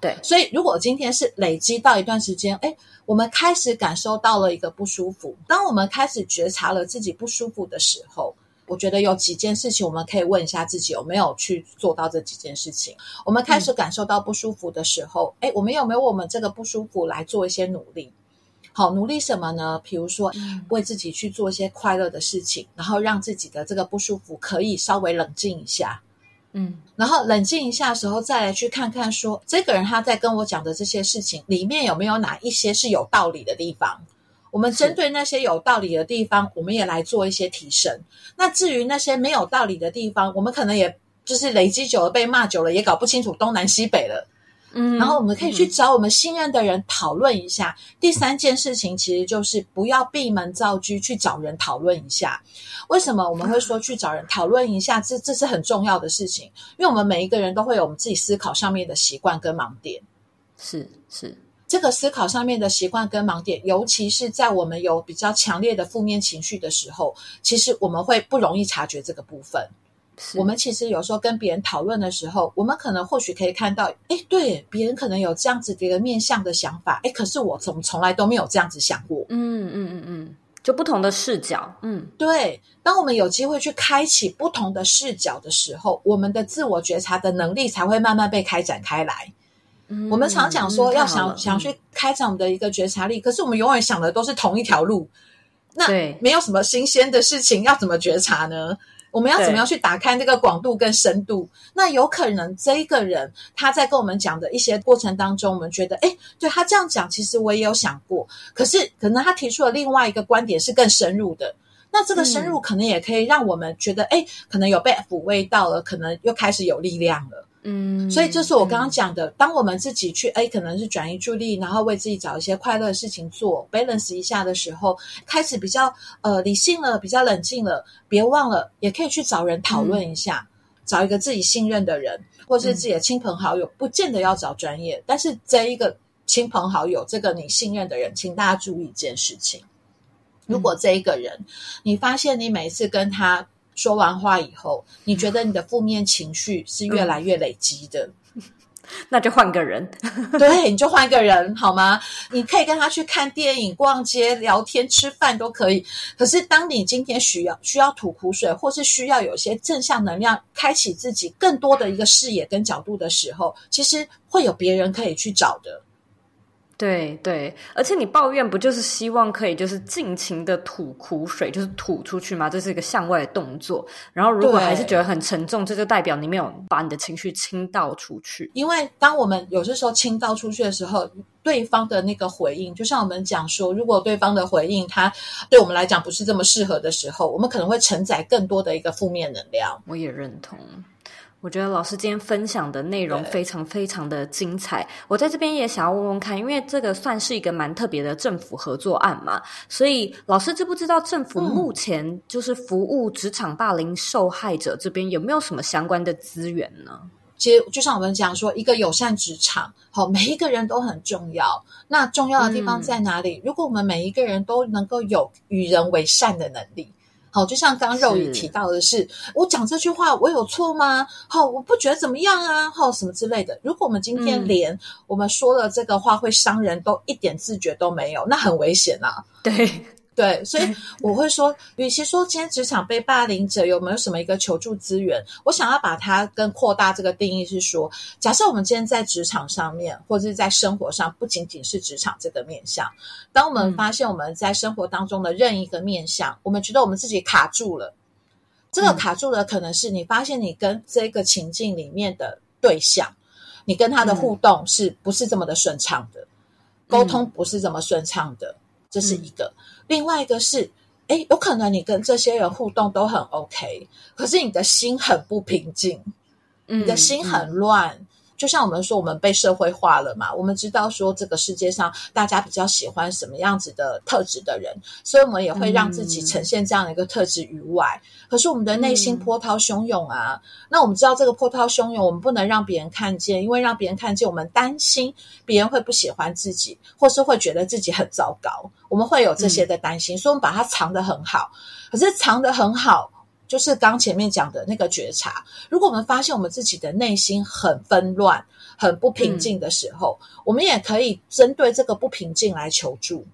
对，所以如果今天是累积到一段时间，哎，我们开始感受到了一个不舒服。当我们开始觉察了自己不舒服的时候，我觉得有几件事情我们可以问一下自己有没有去做到这几件事情。我们开始感受到不舒服的时候，哎、嗯，我们有没有为我们这个不舒服来做一些努力？好，努力什么呢？比如说，为自己去做一些快乐的事情，然后让自己的这个不舒服可以稍微冷静一下。嗯，然后冷静一下时候，再来去看看说，这个人他在跟我讲的这些事情里面有没有哪一些是有道理的地方？我们针对那些有道理的地方，我们也来做一些提升。那至于那些没有道理的地方，我们可能也就是累积久了，被骂久了，也搞不清楚东南西北了。嗯，然后我们可以去找我们信任的人讨论一下。嗯、第三件事情其实就是不要闭门造车，去找人讨论一下。为什么我们会说去找人讨论一下？这这是很重要的事情，因为我们每一个人都会有我们自己思考上面的习惯跟盲点。是是，这个思考上面的习惯跟盲点，尤其是在我们有比较强烈的负面情绪的时候，其实我们会不容易察觉这个部分。我们其实有时候跟别人讨论的时候，我们可能或许可以看到，哎，对，别人可能有这样子的一个面向的想法，哎，可是我从从来都没有这样子想过。嗯嗯嗯嗯，就不同的视角。嗯，对。当我们有机会去开启不同的视角的时候，我们的自我觉察的能力才会慢慢被开展开来。嗯，我们常讲说要想想去开展我们的一个觉察力，可是我们永远想的都是同一条路。那没有什么新鲜的事情，要怎么觉察呢？我们要怎么样去打开那个广度跟深度？那有可能这一个人他在跟我们讲的一些过程当中，我们觉得，哎，对他这样讲，其实我也有想过。可是可能他提出了另外一个观点是更深入的。那这个深入可能也可以让我们觉得，诶，可能有被抚慰到了，可能又开始有力量了。嗯，所以就是我刚刚讲的，嗯、当我们自己去，哎，可能是转移注意力，然后为自己找一些快乐的事情做，balance 一下的时候，开始比较呃理性了，比较冷静了。别忘了，也可以去找人讨论一下，嗯、找一个自己信任的人，或是自己的亲朋好友，嗯、不见得要找专业，但是这一个亲朋好友，这个你信任的人，请大家注意一件事情：如果这一个人，嗯、你发现你每一次跟他。说完话以后，你觉得你的负面情绪是越来越累积的，嗯、那就换个人，对，你就换个人好吗？你可以跟他去看电影、逛街、聊天、吃饭都可以。可是，当你今天需要需要吐苦水，或是需要有些正向能量，开启自己更多的一个视野跟角度的时候，其实会有别人可以去找的。对对，而且你抱怨不就是希望可以就是尽情的吐苦水，就是吐出去吗？这是一个向外的动作。然后如果还是觉得很沉重，这就代表你没有把你的情绪倾倒出去。因为当我们有些时候倾倒出去的时候，对方的那个回应，就像我们讲说，如果对方的回应他对我们来讲不是这么适合的时候，我们可能会承载更多的一个负面能量。我也认同。我觉得老师今天分享的内容非常非常的精彩。我在这边也想要问问看，因为这个算是一个蛮特别的政府合作案嘛，所以老师知不知道政府目前就是服务职场霸凌受害者这边有没有什么相关的资源呢？其实就像我们讲说，一个友善职场，好，每一个人都很重要。那重要的地方在哪里？嗯，如果我们每一个人都能够有与人为善的能力。好，就像刚刚肉宇提到的是，是我讲这句话，我有错吗？好，我不觉得怎么样啊，好，什么之类的。如果我们今天连我们说了这个话会伤人都一点自觉都没有，那很危险啊。对。对，所以我会说，与其说今天职场被霸凌者有没有什么一个求助资源，我想要把它跟扩大这个定义是说，假设我们今天在职场上面，或者是在生活上，不仅仅是职场这个面向，当我们发现我们在生活当中的任意一个面向，嗯、我们觉得我们自己卡住了，这个卡住的可能是你发现你跟这个情境里面的对象，你跟他的互动是不是这么的顺畅的，嗯、沟通不是这么顺畅的，这是一个。嗯另外一个是，哎，有可能你跟这些人互动都很 OK，可是你的心很不平静，你的心很乱。就像我们说，我们被社会化了嘛，我们知道说这个世界上大家比较喜欢什么样子的特质的人，所以我们也会让自己呈现这样的一个特质于外。嗯、可是我们的内心波涛汹涌啊，嗯、那我们知道这个波涛汹涌，我们不能让别人看见，因为让别人看见，我们担心别人会不喜欢自己，或是会觉得自己很糟糕，我们会有这些的担心，嗯、所以我们把它藏得很好。可是藏得很好。就是刚前面讲的那个觉察，如果我们发现我们自己的内心很纷乱、很不平静的时候，嗯、我们也可以针对这个不平静来求助，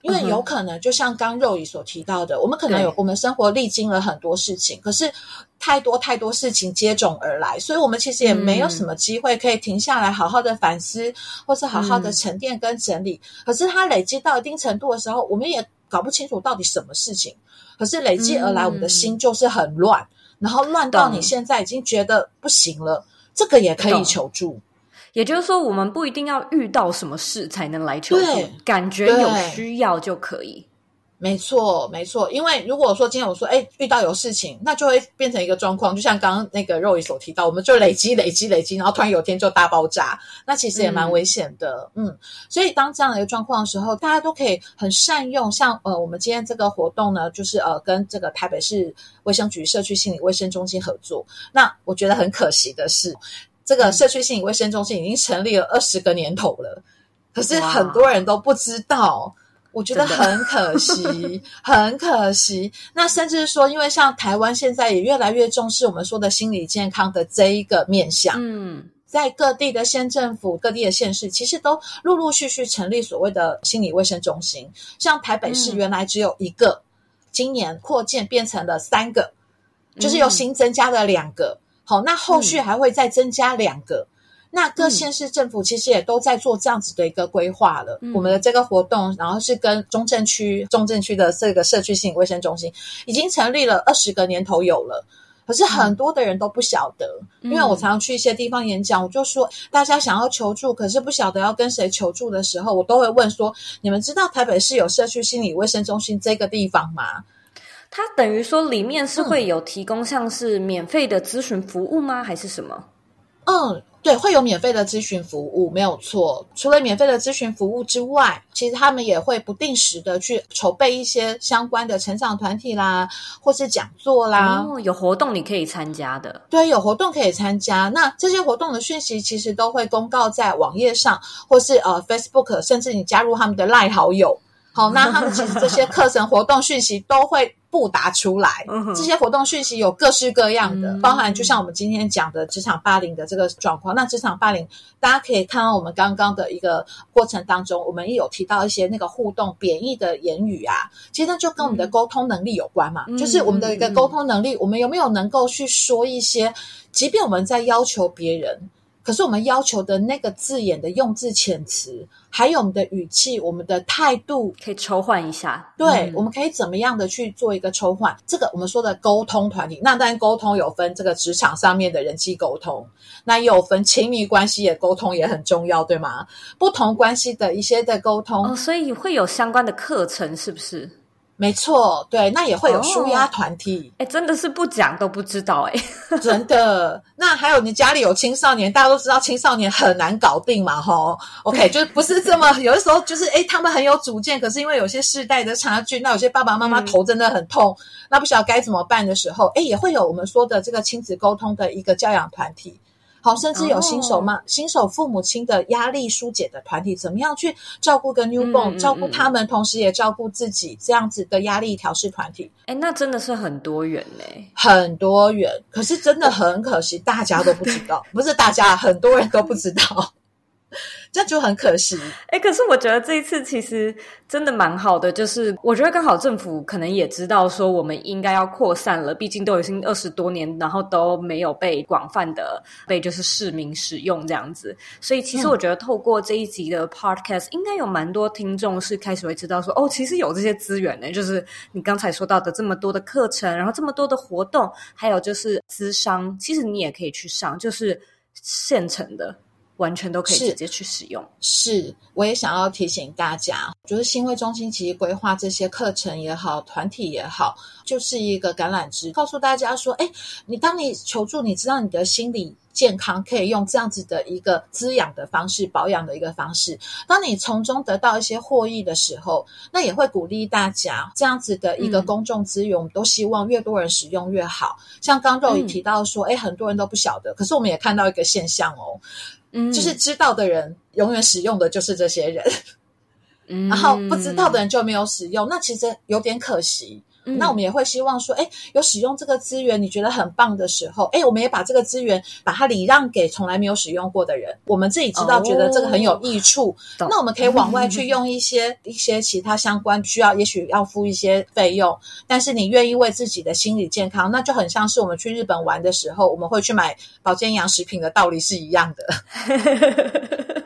因为有可能就像刚肉姨所提到的，嗯、我们可能有我们生活历经了很多事情，可是太多太多事情接踵而来，所以我们其实也没有什么机会可以停下来好好的反思，或是好好的沉淀跟整理。嗯、可是它累积到一定程度的时候，我们也搞不清楚到底什么事情。可是累积而来，我们的心就是很乱，嗯、然后乱到你现在已经觉得不行了。这个也可以求助，也就是说，我们不一定要遇到什么事才能来求助，感觉有需要就可以。没错，没错，因为如果说今天我说，哎，遇到有事情，那就会变成一个状况，就像刚刚那个肉姨所提到，我们就累积、累积、累积，然后突然有天就大爆炸，那其实也蛮危险的，嗯，嗯。所以当这样的一个状况的时候，大家都可以很善用，像呃，我们今天这个活动呢，就是呃，跟这个台北市卫生局社区心理卫生中心合作。那我觉得很可惜的是，这个社区心理卫生中心已经成立了二十个年头了，可是很多人都不知道。我觉得很可惜，很可惜。那甚至说，因为像台湾现在也越来越重视我们说的心理健康的这一个面向，嗯，在各地的县政府、各地的县市，其实都陆陆续续成立所谓的心理卫生中心。像台北市原来只有一个，嗯、今年扩建变成了三个，就是又新增加了两个。嗯、好，那后续还会再增加两个。嗯那各县市政府其实也都在做这样子的一个规划了。嗯、我们的这个活动，然后是跟中正区、中正区的这个社区心理卫生中心已经成立了二十个年头有了。可是很多的人都不晓得，嗯、因为我常常去一些地方演讲，我就说大家想要求助，可是不晓得要跟谁求助的时候，我都会问说：你们知道台北市有社区心理卫生中心这个地方吗？它等于说里面是会有提供像是免费的咨询服务吗？还是什么？嗯。对，会有免费的咨询服务，没有错。除了免费的咨询服务之外，其实他们也会不定时的去筹备一些相关的成长团体啦，或是讲座啦。哦，有活动你可以参加的。对，有活动可以参加。那这些活动的讯息其实都会公告在网页上，或是呃 Facebook，甚至你加入他们的赖好友。好，那他们其实这些课程活动讯息都会。布达出来，这些活动讯息有各式各样的，包含就像我们今天讲的职场霸凌的这个状况。那职场霸凌，大家可以看到我们刚刚的一个过程当中，我们也有提到一些那个互动贬义的言语啊，其实那就跟我们的沟通能力有关嘛，就是我们的一个沟通能力，我们有没有能够去说一些，即便我们在要求别人。可是我们要求的那个字眼的用字遣词，还有我们的语气、我们的态度，可以抽换一下。对，嗯、我们可以怎么样的去做一个抽换？这个我们说的沟通团体，那当然沟通有分这个职场上面的人际沟通，那也有分亲密关系的沟通也很重要，对吗？不同关系的一些的沟通，哦，所以会有相关的课程，是不是？没错，对，那也会有舒压团体。哎、哦，真的是不讲都不知道哎，真的。那还有你家里有青少年，大家都知道青少年很难搞定嘛，吼。OK，就是不是这么，有的时候就是哎，他们很有主见，可是因为有些世代的差距，那有些爸爸妈妈头真的很痛，嗯、那不晓得该怎么办的时候，哎，也会有我们说的这个亲子沟通的一个教养团体。好，甚至有新手妈、哦、新手父母亲的压力疏解的团体，怎么样去照顾跟 newborn，、嗯、照顾他们，嗯、同时也照顾自己，这样子的压力调试团体。哎，那真的是很多元呢，很多元。可是真的很可惜，大家都不知道，不是大家，很多人都不知道。这就很可惜。哎，可是我觉得这一次其实真的蛮好的，就是我觉得刚好政府可能也知道说我们应该要扩散了，毕竟都已经二十多年，然后都没有被广泛的被就是市民使用这样子。所以其实我觉得透过这一集的 podcast，应该有蛮多听众是开始会知道说，哦，其实有这些资源呢，就是你刚才说到的这么多的课程，然后这么多的活动，还有就是咨商，其实你也可以去上，就是现成的。完全都可以直接去使用。是，是，我也想要提醒大家，就是心卫中心其实规划这些课程也好，团体也好，就是一个橄榄枝，告诉大家说，哎，你当你求助，你知道你的心理健康可以用这样子的一个滋养的方式、保养的一个方式，当你从中得到一些获益的时候，那也会鼓励大家这样子的一个公众资源，我们都希望越多人使用越好。像刚肉也提到说，哎，很多人都不晓得，可是我们也看到一个现象哦。嗯，就是知道的人永远使用的就是这些人，嗯，然后不知道的人就没有使用，那其实有点可惜。嗯，那我们也会希望说，哎，有使用这个资源，你觉得很棒的时候，哎，我们也把这个资源把它礼让给从来没有使用过的人。我们自己知道，觉得这个很有益处，哦，那我们可以往外去用一些 一些其他相关需要，也许要付一些费用，但是你愿意为自己的心理健康，那就很像是我们去日本玩的时候，我们会去买保健营养食品的道理是一样的。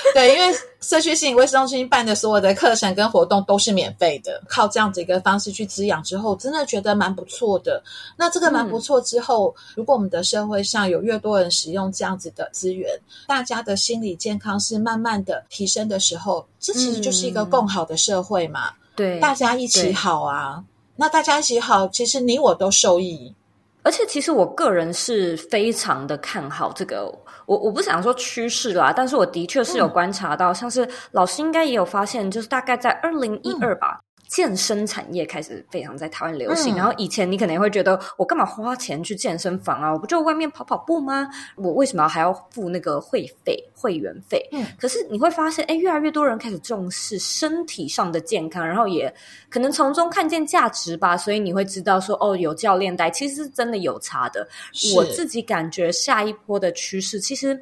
对，因为社区心理卫生中心办的所有的课程跟活动都是免费的，靠这样子一个方式去滋养之后，真的觉得蛮不错的。那这个蛮不错之后，嗯、如果我们的社会上有越多人使用这样子的资源，大家的心理健康是慢慢的提升的时候，这其实就是一个更好的社会嘛。对、嗯，大家一起好啊，那大家一起好，其实你我都受益。而且，其实我个人是非常的看好这个。我我不想说趋势啦，但是我的确是有观察到，嗯、像是老师应该也有发现，就是大概在二零一二吧，健身产业开始非常在台湾流行。嗯、然后以前你可能会觉得，我干嘛花钱去健身房啊？我不就外面跑跑步吗？我为什么还要付那个会费、会员费？嗯，可是你会发现，哎，越来越多人开始重视身体上的健康，然后也可能从中看见价值吧。所以你会知道说，哦，有教练带，其实是真的有差的。我自己感觉下一波的趋势，其实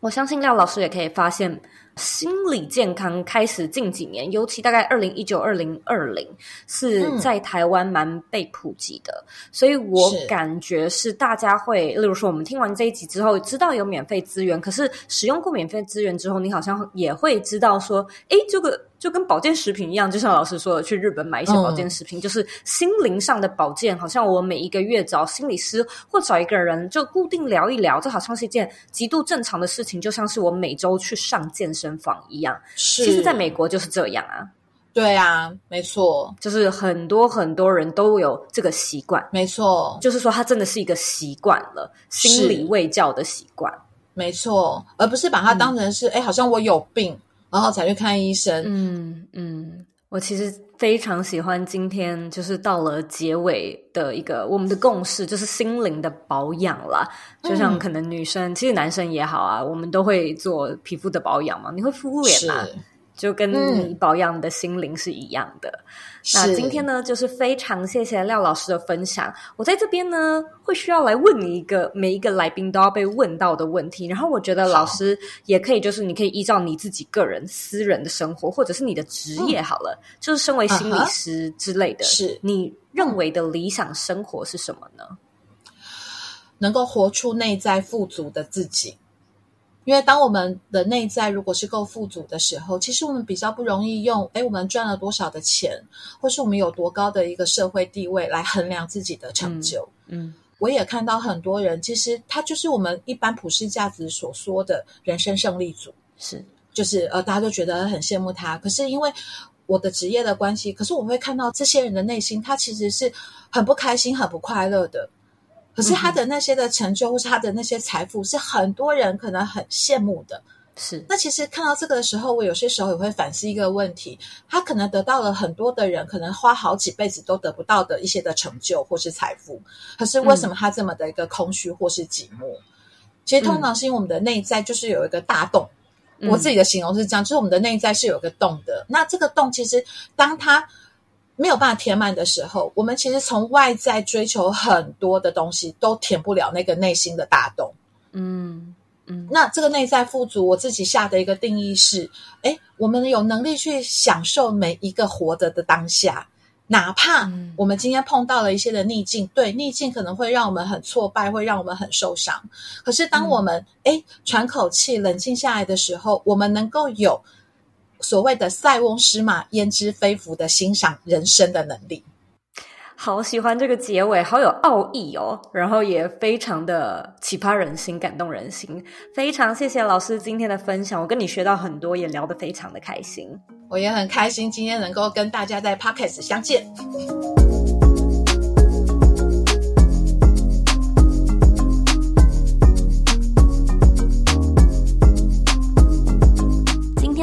我相信廖老师也可以发现。心理健康开始近几年，尤其大概二零一九、二零二零，是在台湾蛮被普及的，嗯、所以我感觉是大家会，例如说，我们听完这一集之后，知道有免费资源，可是使用过免费资源之后，你好像也会知道说，诶，这个。就跟保健食品一样，就像老师说的，去日本买一些保健食品，嗯、就是心灵上的保健。好像我每一个月找心理师或找一个人就固定聊一聊，这好像是一件极度正常的事情，就像是我每周去上健身房一样。是，其实在美国就是这样啊。对啊，没错，就是很多很多人都有这个习惯。没错，就是说他真的是一个习惯了，心理卫教的习惯。没错，而不是把它当成是哎、嗯，好像我有病。然后才去看医生。嗯嗯，我其实非常喜欢今天就是到了结尾的一个我们的共识，就是心灵的保养啦。就像可能女生，嗯、其实男生也好啊，我们都会做皮肤的保养嘛。你会敷脸嘛？就跟你保养的心灵是一样的。嗯、那今天呢，就是非常谢谢廖老师的分享。我在这边呢，会需要来问你一个每一个来宾都要被问到的问题。然后我觉得老师也可以，就是你可以依照你自己个人私人的生活，或者是你的职业好了，嗯、就是身为心理师之类的，是、uh-huh. 你认为的理想生活是什么呢？能够活出内在富足的自己。因为当我们的内在如果是够富足的时候，其实我们比较不容易用，哎，我们赚了多少的钱，或是我们有多高的一个社会地位来衡量自己的成就。嗯，嗯，我也看到很多人，其实他就是我们一般普世价值所说的人生胜利组，是，就是呃，大家都觉得很羡慕他。可是因为我的职业的关系，可是我会看到这些人的内心，他其实是很不开心、很不快乐的。可是他的那些的成就，或是他的那些财富，是很多人可能很羡慕的。是，那其实看到这个的时候，我有些时候也会反思一个问题：他可能得到了很多的人可能花好几辈子都得不到的一些的成就或是财富。可是为什么他这么的一个空虚或是寂寞？嗯、其实通常是因为我们的内在就是有一个大洞。嗯、我自己的形容是这样，就是我们的内在是有个洞的。那这个洞其实当他没有办法填满的时候，我们其实从外在追求很多的东西，都填不了那个内心的大洞。嗯嗯，那这个内在富足，我自己下的一个定义是：哎，我们有能力去享受每一个活着的当下，哪怕我们今天碰到了一些的逆境，嗯、对，逆境可能会让我们很挫败，会让我们很受伤。可是当我们诶喘口气，冷静下来的时候，我们能够有。所谓的“塞翁失马，焉知非福”的欣赏人生的能力，好喜欢这个结尾，好有奥义哦，然后也非常的启发人心、感动人心。非常谢谢老师今天的分享，我跟你学到很多，也聊得非常的开心。我也很开心今天能够跟大家在 Podcast 相见。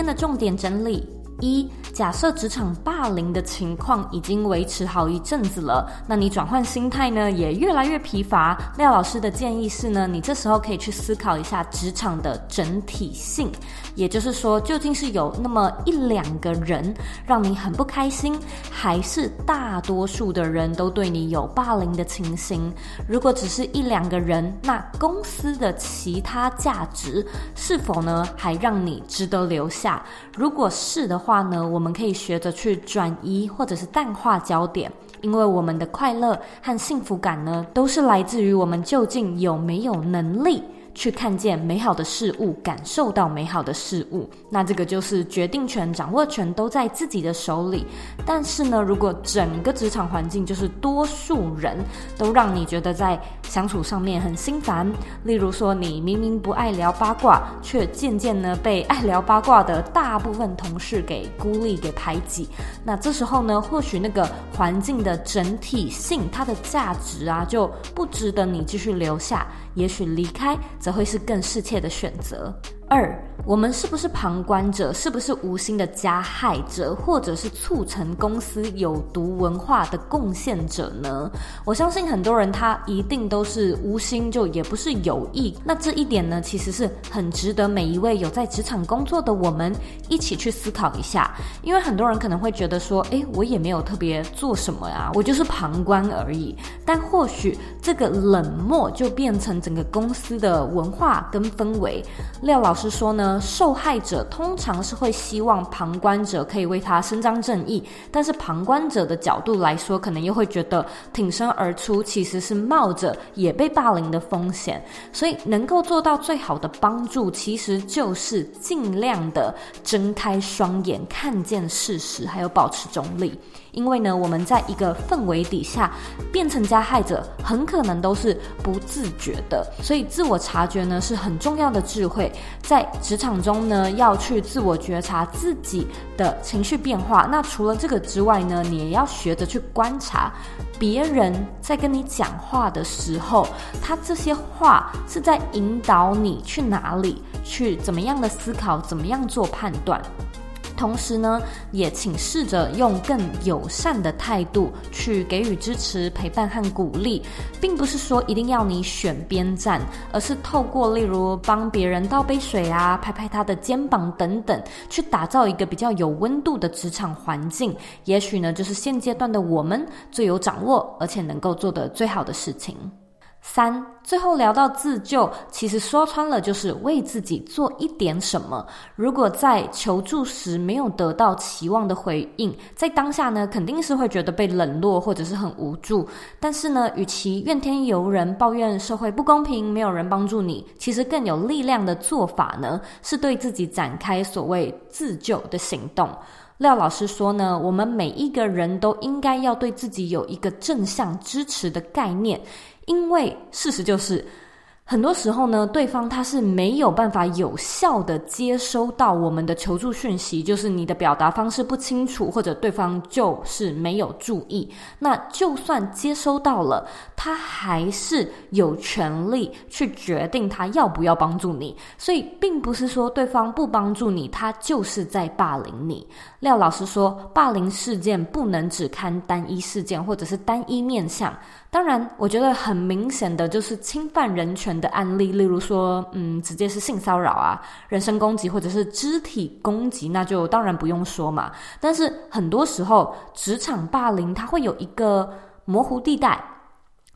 的重点整理。一。假设职场霸凌的情况已经维持好一阵子了，那你转换心态呢，也越来越疲乏。廖老师的建议是呢，你这时候可以去思考一下职场的整体性，也就是说，究竟是有那么一两个人让你很不开心，还是大多数的人都对你有霸凌的情形？如果只是一两个人，那公司的其他价值是否呢，还让你值得留下？如果是的话话呢，我们可以学着去转移或者是淡化焦点，因为我们的快乐和幸福感呢，都是来自于我们究竟有没有能力。去看见美好的事物，感受到美好的事物，那这个就是决定权、掌握权都在自己的手里。但是呢，如果整个职场环境就是多数人都让你觉得在相处上面很心烦，例如说你明明不爱聊八卦，却渐渐呢被爱聊八卦的大部分同事给孤立、给排挤，那这时候呢，或许那个环境的整体性，它的价值啊，就不值得你继续留下。也许离开则会是更适切的选择。二，我们是不是旁观者？是不是无心的加害者，或者是促成公司有毒文化的贡献者呢？我相信很多人他一定都是无心，就也不是有意。那这一点呢，其实是很值得每一位有在职场工作的我们一起去思考一下。因为很多人可能会觉得说，诶，我也没有特别做什么呀，我就是旁观而已。但或许这个冷漠就变成整个公司的文化跟氛围。廖老师说呢，受害者通常是会希望旁观者可以为他伸张正义，但是旁观者的角度来说，可能又会觉得挺身而出其实是冒着也被霸凌的风险。所以能够做到最好的帮助，其实就是尽量的睁开双眼，看见事实，还有保持中立。因为呢，我们在一个氛围底下变成加害者，很可能都是不自觉的。所以自我察觉呢是很重要的智慧，在职场中呢要去自我觉察自己的情绪变化。那除了这个之外呢，你也要学着去观察别人在跟你讲话的时候，他这些话是在引导你去哪里，去怎么样的思考，怎么样做判断。同时呢，也请试着用更友善的态度去给予支持、陪伴和鼓励，并不是说一定要你选边站，而是透过例如帮别人倒杯水啊、拍拍他的肩膀等等，去打造一个比较有温度的职场环境。也许呢，就是现阶段的我们最有掌握，而且能够做的最好的事情。三，最后聊到自救，其实说穿了就是为自己做一点什么。如果在求助时没有得到期望的回应，在当下呢，肯定是会觉得被冷落或者是很无助。但是呢，与其怨天尤人，抱怨社会不公平，没有人帮助你，其实更有力量的做法呢，是对自己展开所谓自救的行动。廖老师说呢，我们每一个人都应该要对自己有一个正向支持的概念。因为事实就是，很多时候呢，对方他是没有办法有效的接收到我们的求助讯息，就是你的表达方式不清楚，或者对方就是没有注意。那就算接收到了，他还是有权利去决定他要不要帮助你。所以，并不是说对方不帮助你，他就是在霸凌你。廖老师说，霸凌事件不能只看单一事件，或者是单一面向。当然，我觉得很明显的就是侵犯人权的案例，例如说，嗯，直接是性骚扰啊、人身攻击或者是肢体攻击，那就当然不用说嘛。但是很多时候，职场霸凌它会有一个模糊地带。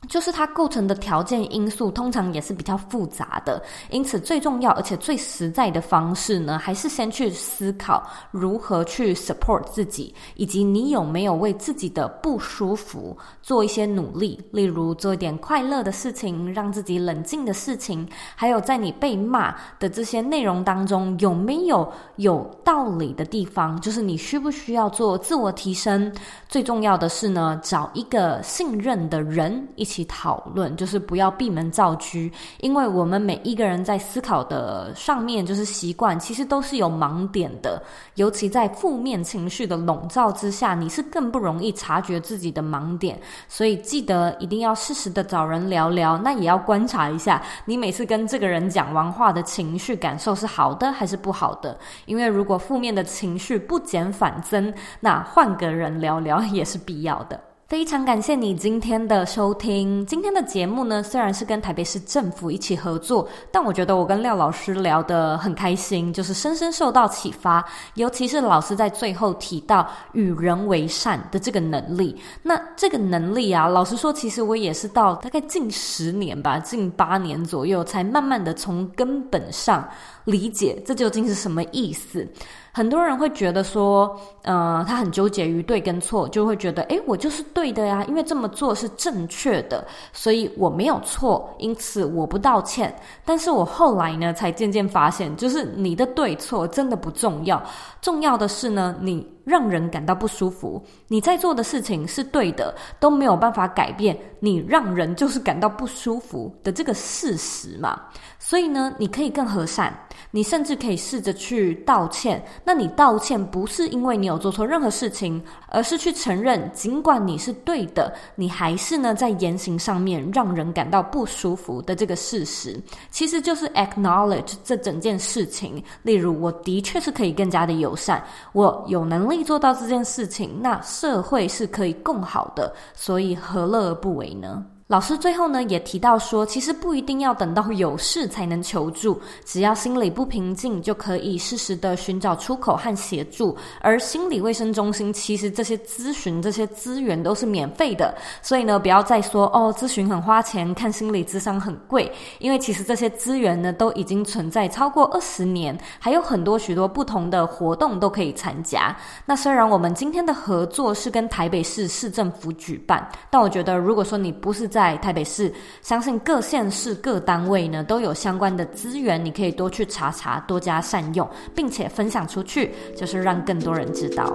就是它构成的条件因素通常也是比较复杂的，因此最重要而且最实在的方式呢，还是先去思考如何去 support 自己，以及你有没有为自己的不舒服做一些努力，例如做一点快乐的事情，让自己冷静的事情，还有在你被骂的这些内容当中有没有有道理的地方，就是你需不需要做自我提升？最重要的是呢，找一个信任的人一一起讨论，就是不要闭门造车，因为我们每一个人在思考的上面，就是习惯，其实都是有盲点的。尤其在负面情绪的笼罩之下，你是更不容易察觉自己的盲点。所以记得一定要适时的找人聊聊，那也要观察一下，你每次跟这个人讲完话的情绪感受是好的还是不好的。因为如果负面的情绪不减反增，那换个人聊聊也是必要的。非常感谢你今天的收听。今天的节目呢，虽然是跟台北市政府一起合作，但我觉得我跟廖老师聊得很开心，就是深深受到启发。尤其是老师在最后提到与人为善的这个能力，那这个能力啊，老实说，其实我也是到大概近十年吧，近八年左右，才慢慢的从根本上理解这究竟是什么意思。很多人会觉得说，呃，他很纠结于对跟错，就会觉得，诶，我就是对的呀，因为这么做是正确的，所以我没有错，因此我不道歉。但是我后来呢，才渐渐发现，就是你的对错真的不重要，重要的是呢，你让人感到不舒服，你在做的事情是对的，都没有办法改变你让人就是感到不舒服的这个事实嘛。所以呢，你可以更和善。你甚至可以试着去道歉。那你道歉不是因为你有做错任何事情，而是去承认，尽管你是对的，你还是呢在言行上面让人感到不舒服的这个事实，其实就是 acknowledge 这整件事情。例如，我的确是可以更加的友善，我有能力做到这件事情，那社会是可以更好的，所以何乐而不为呢？老师最后呢也提到说，其实不一定要等到有事才能求助，只要心里不平静，就可以适时的寻找出口和协助。而心理卫生中心其实这些咨询、这些资源都是免费的，所以呢不要再说哦，咨询很花钱，看心理咨商很贵，因为其实这些资源呢都已经存在超过二十年，还有很多许多不同的活动都可以参加。那虽然我们今天的合作是跟台北市市政府举办，但我觉得如果说你不是在在台北市，相信各县市各单位呢都有相关的资源，你可以多去查查，多加善用，并且分享出去，就是让更多人知道。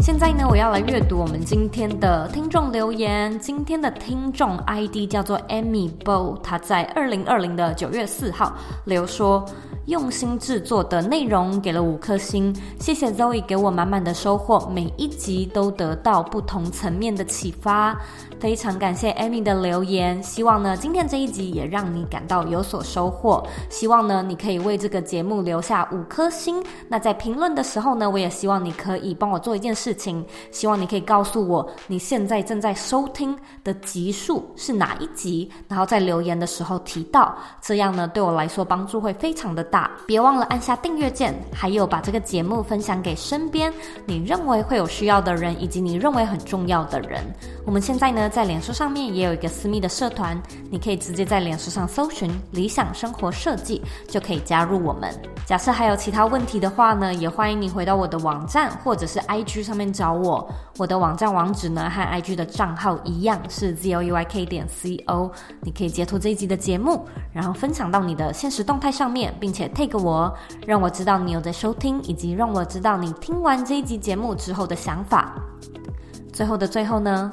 现在呢，我要来阅读我们今天的听众留言。今天的听众 ID 叫做 Amy Bow，他在二零二零的九月四号留说。用心制作的内容给了五颗星，谢谢 Zoe 给我满满的收获，每一集都得到不同层面的启发。非常感谢 Amy 的留言，希望呢今天这一集也让你感到有所收获。希望呢你可以为这个节目留下五颗星。那在评论的时候呢，我也希望你可以帮我做一件事情，希望你可以告诉我你现在正在收听的集数是哪一集，然后在留言的时候提到，这样呢对我来说帮助会非常的大。别忘了按下订阅键，还有把这个节目分享给身边你认为会有需要的人，以及你认为很重要的人。我们现在呢。在脸书上面也有一个私密的社团，你可以直接在脸书上搜寻“理想生活设计”，就可以加入我们。假设还有其他问题的话呢，也欢迎你回到我的网站或者是 IG 上面找我。我的网站网址呢和 IG 的账号一样是 zouyk 点 co。你可以截图这一集的节目，然后分享到你的现实动态上面，并且 tag 我，让我知道你有在收听，以及让我知道你听完这一集节目之后的想法。最后的最后呢，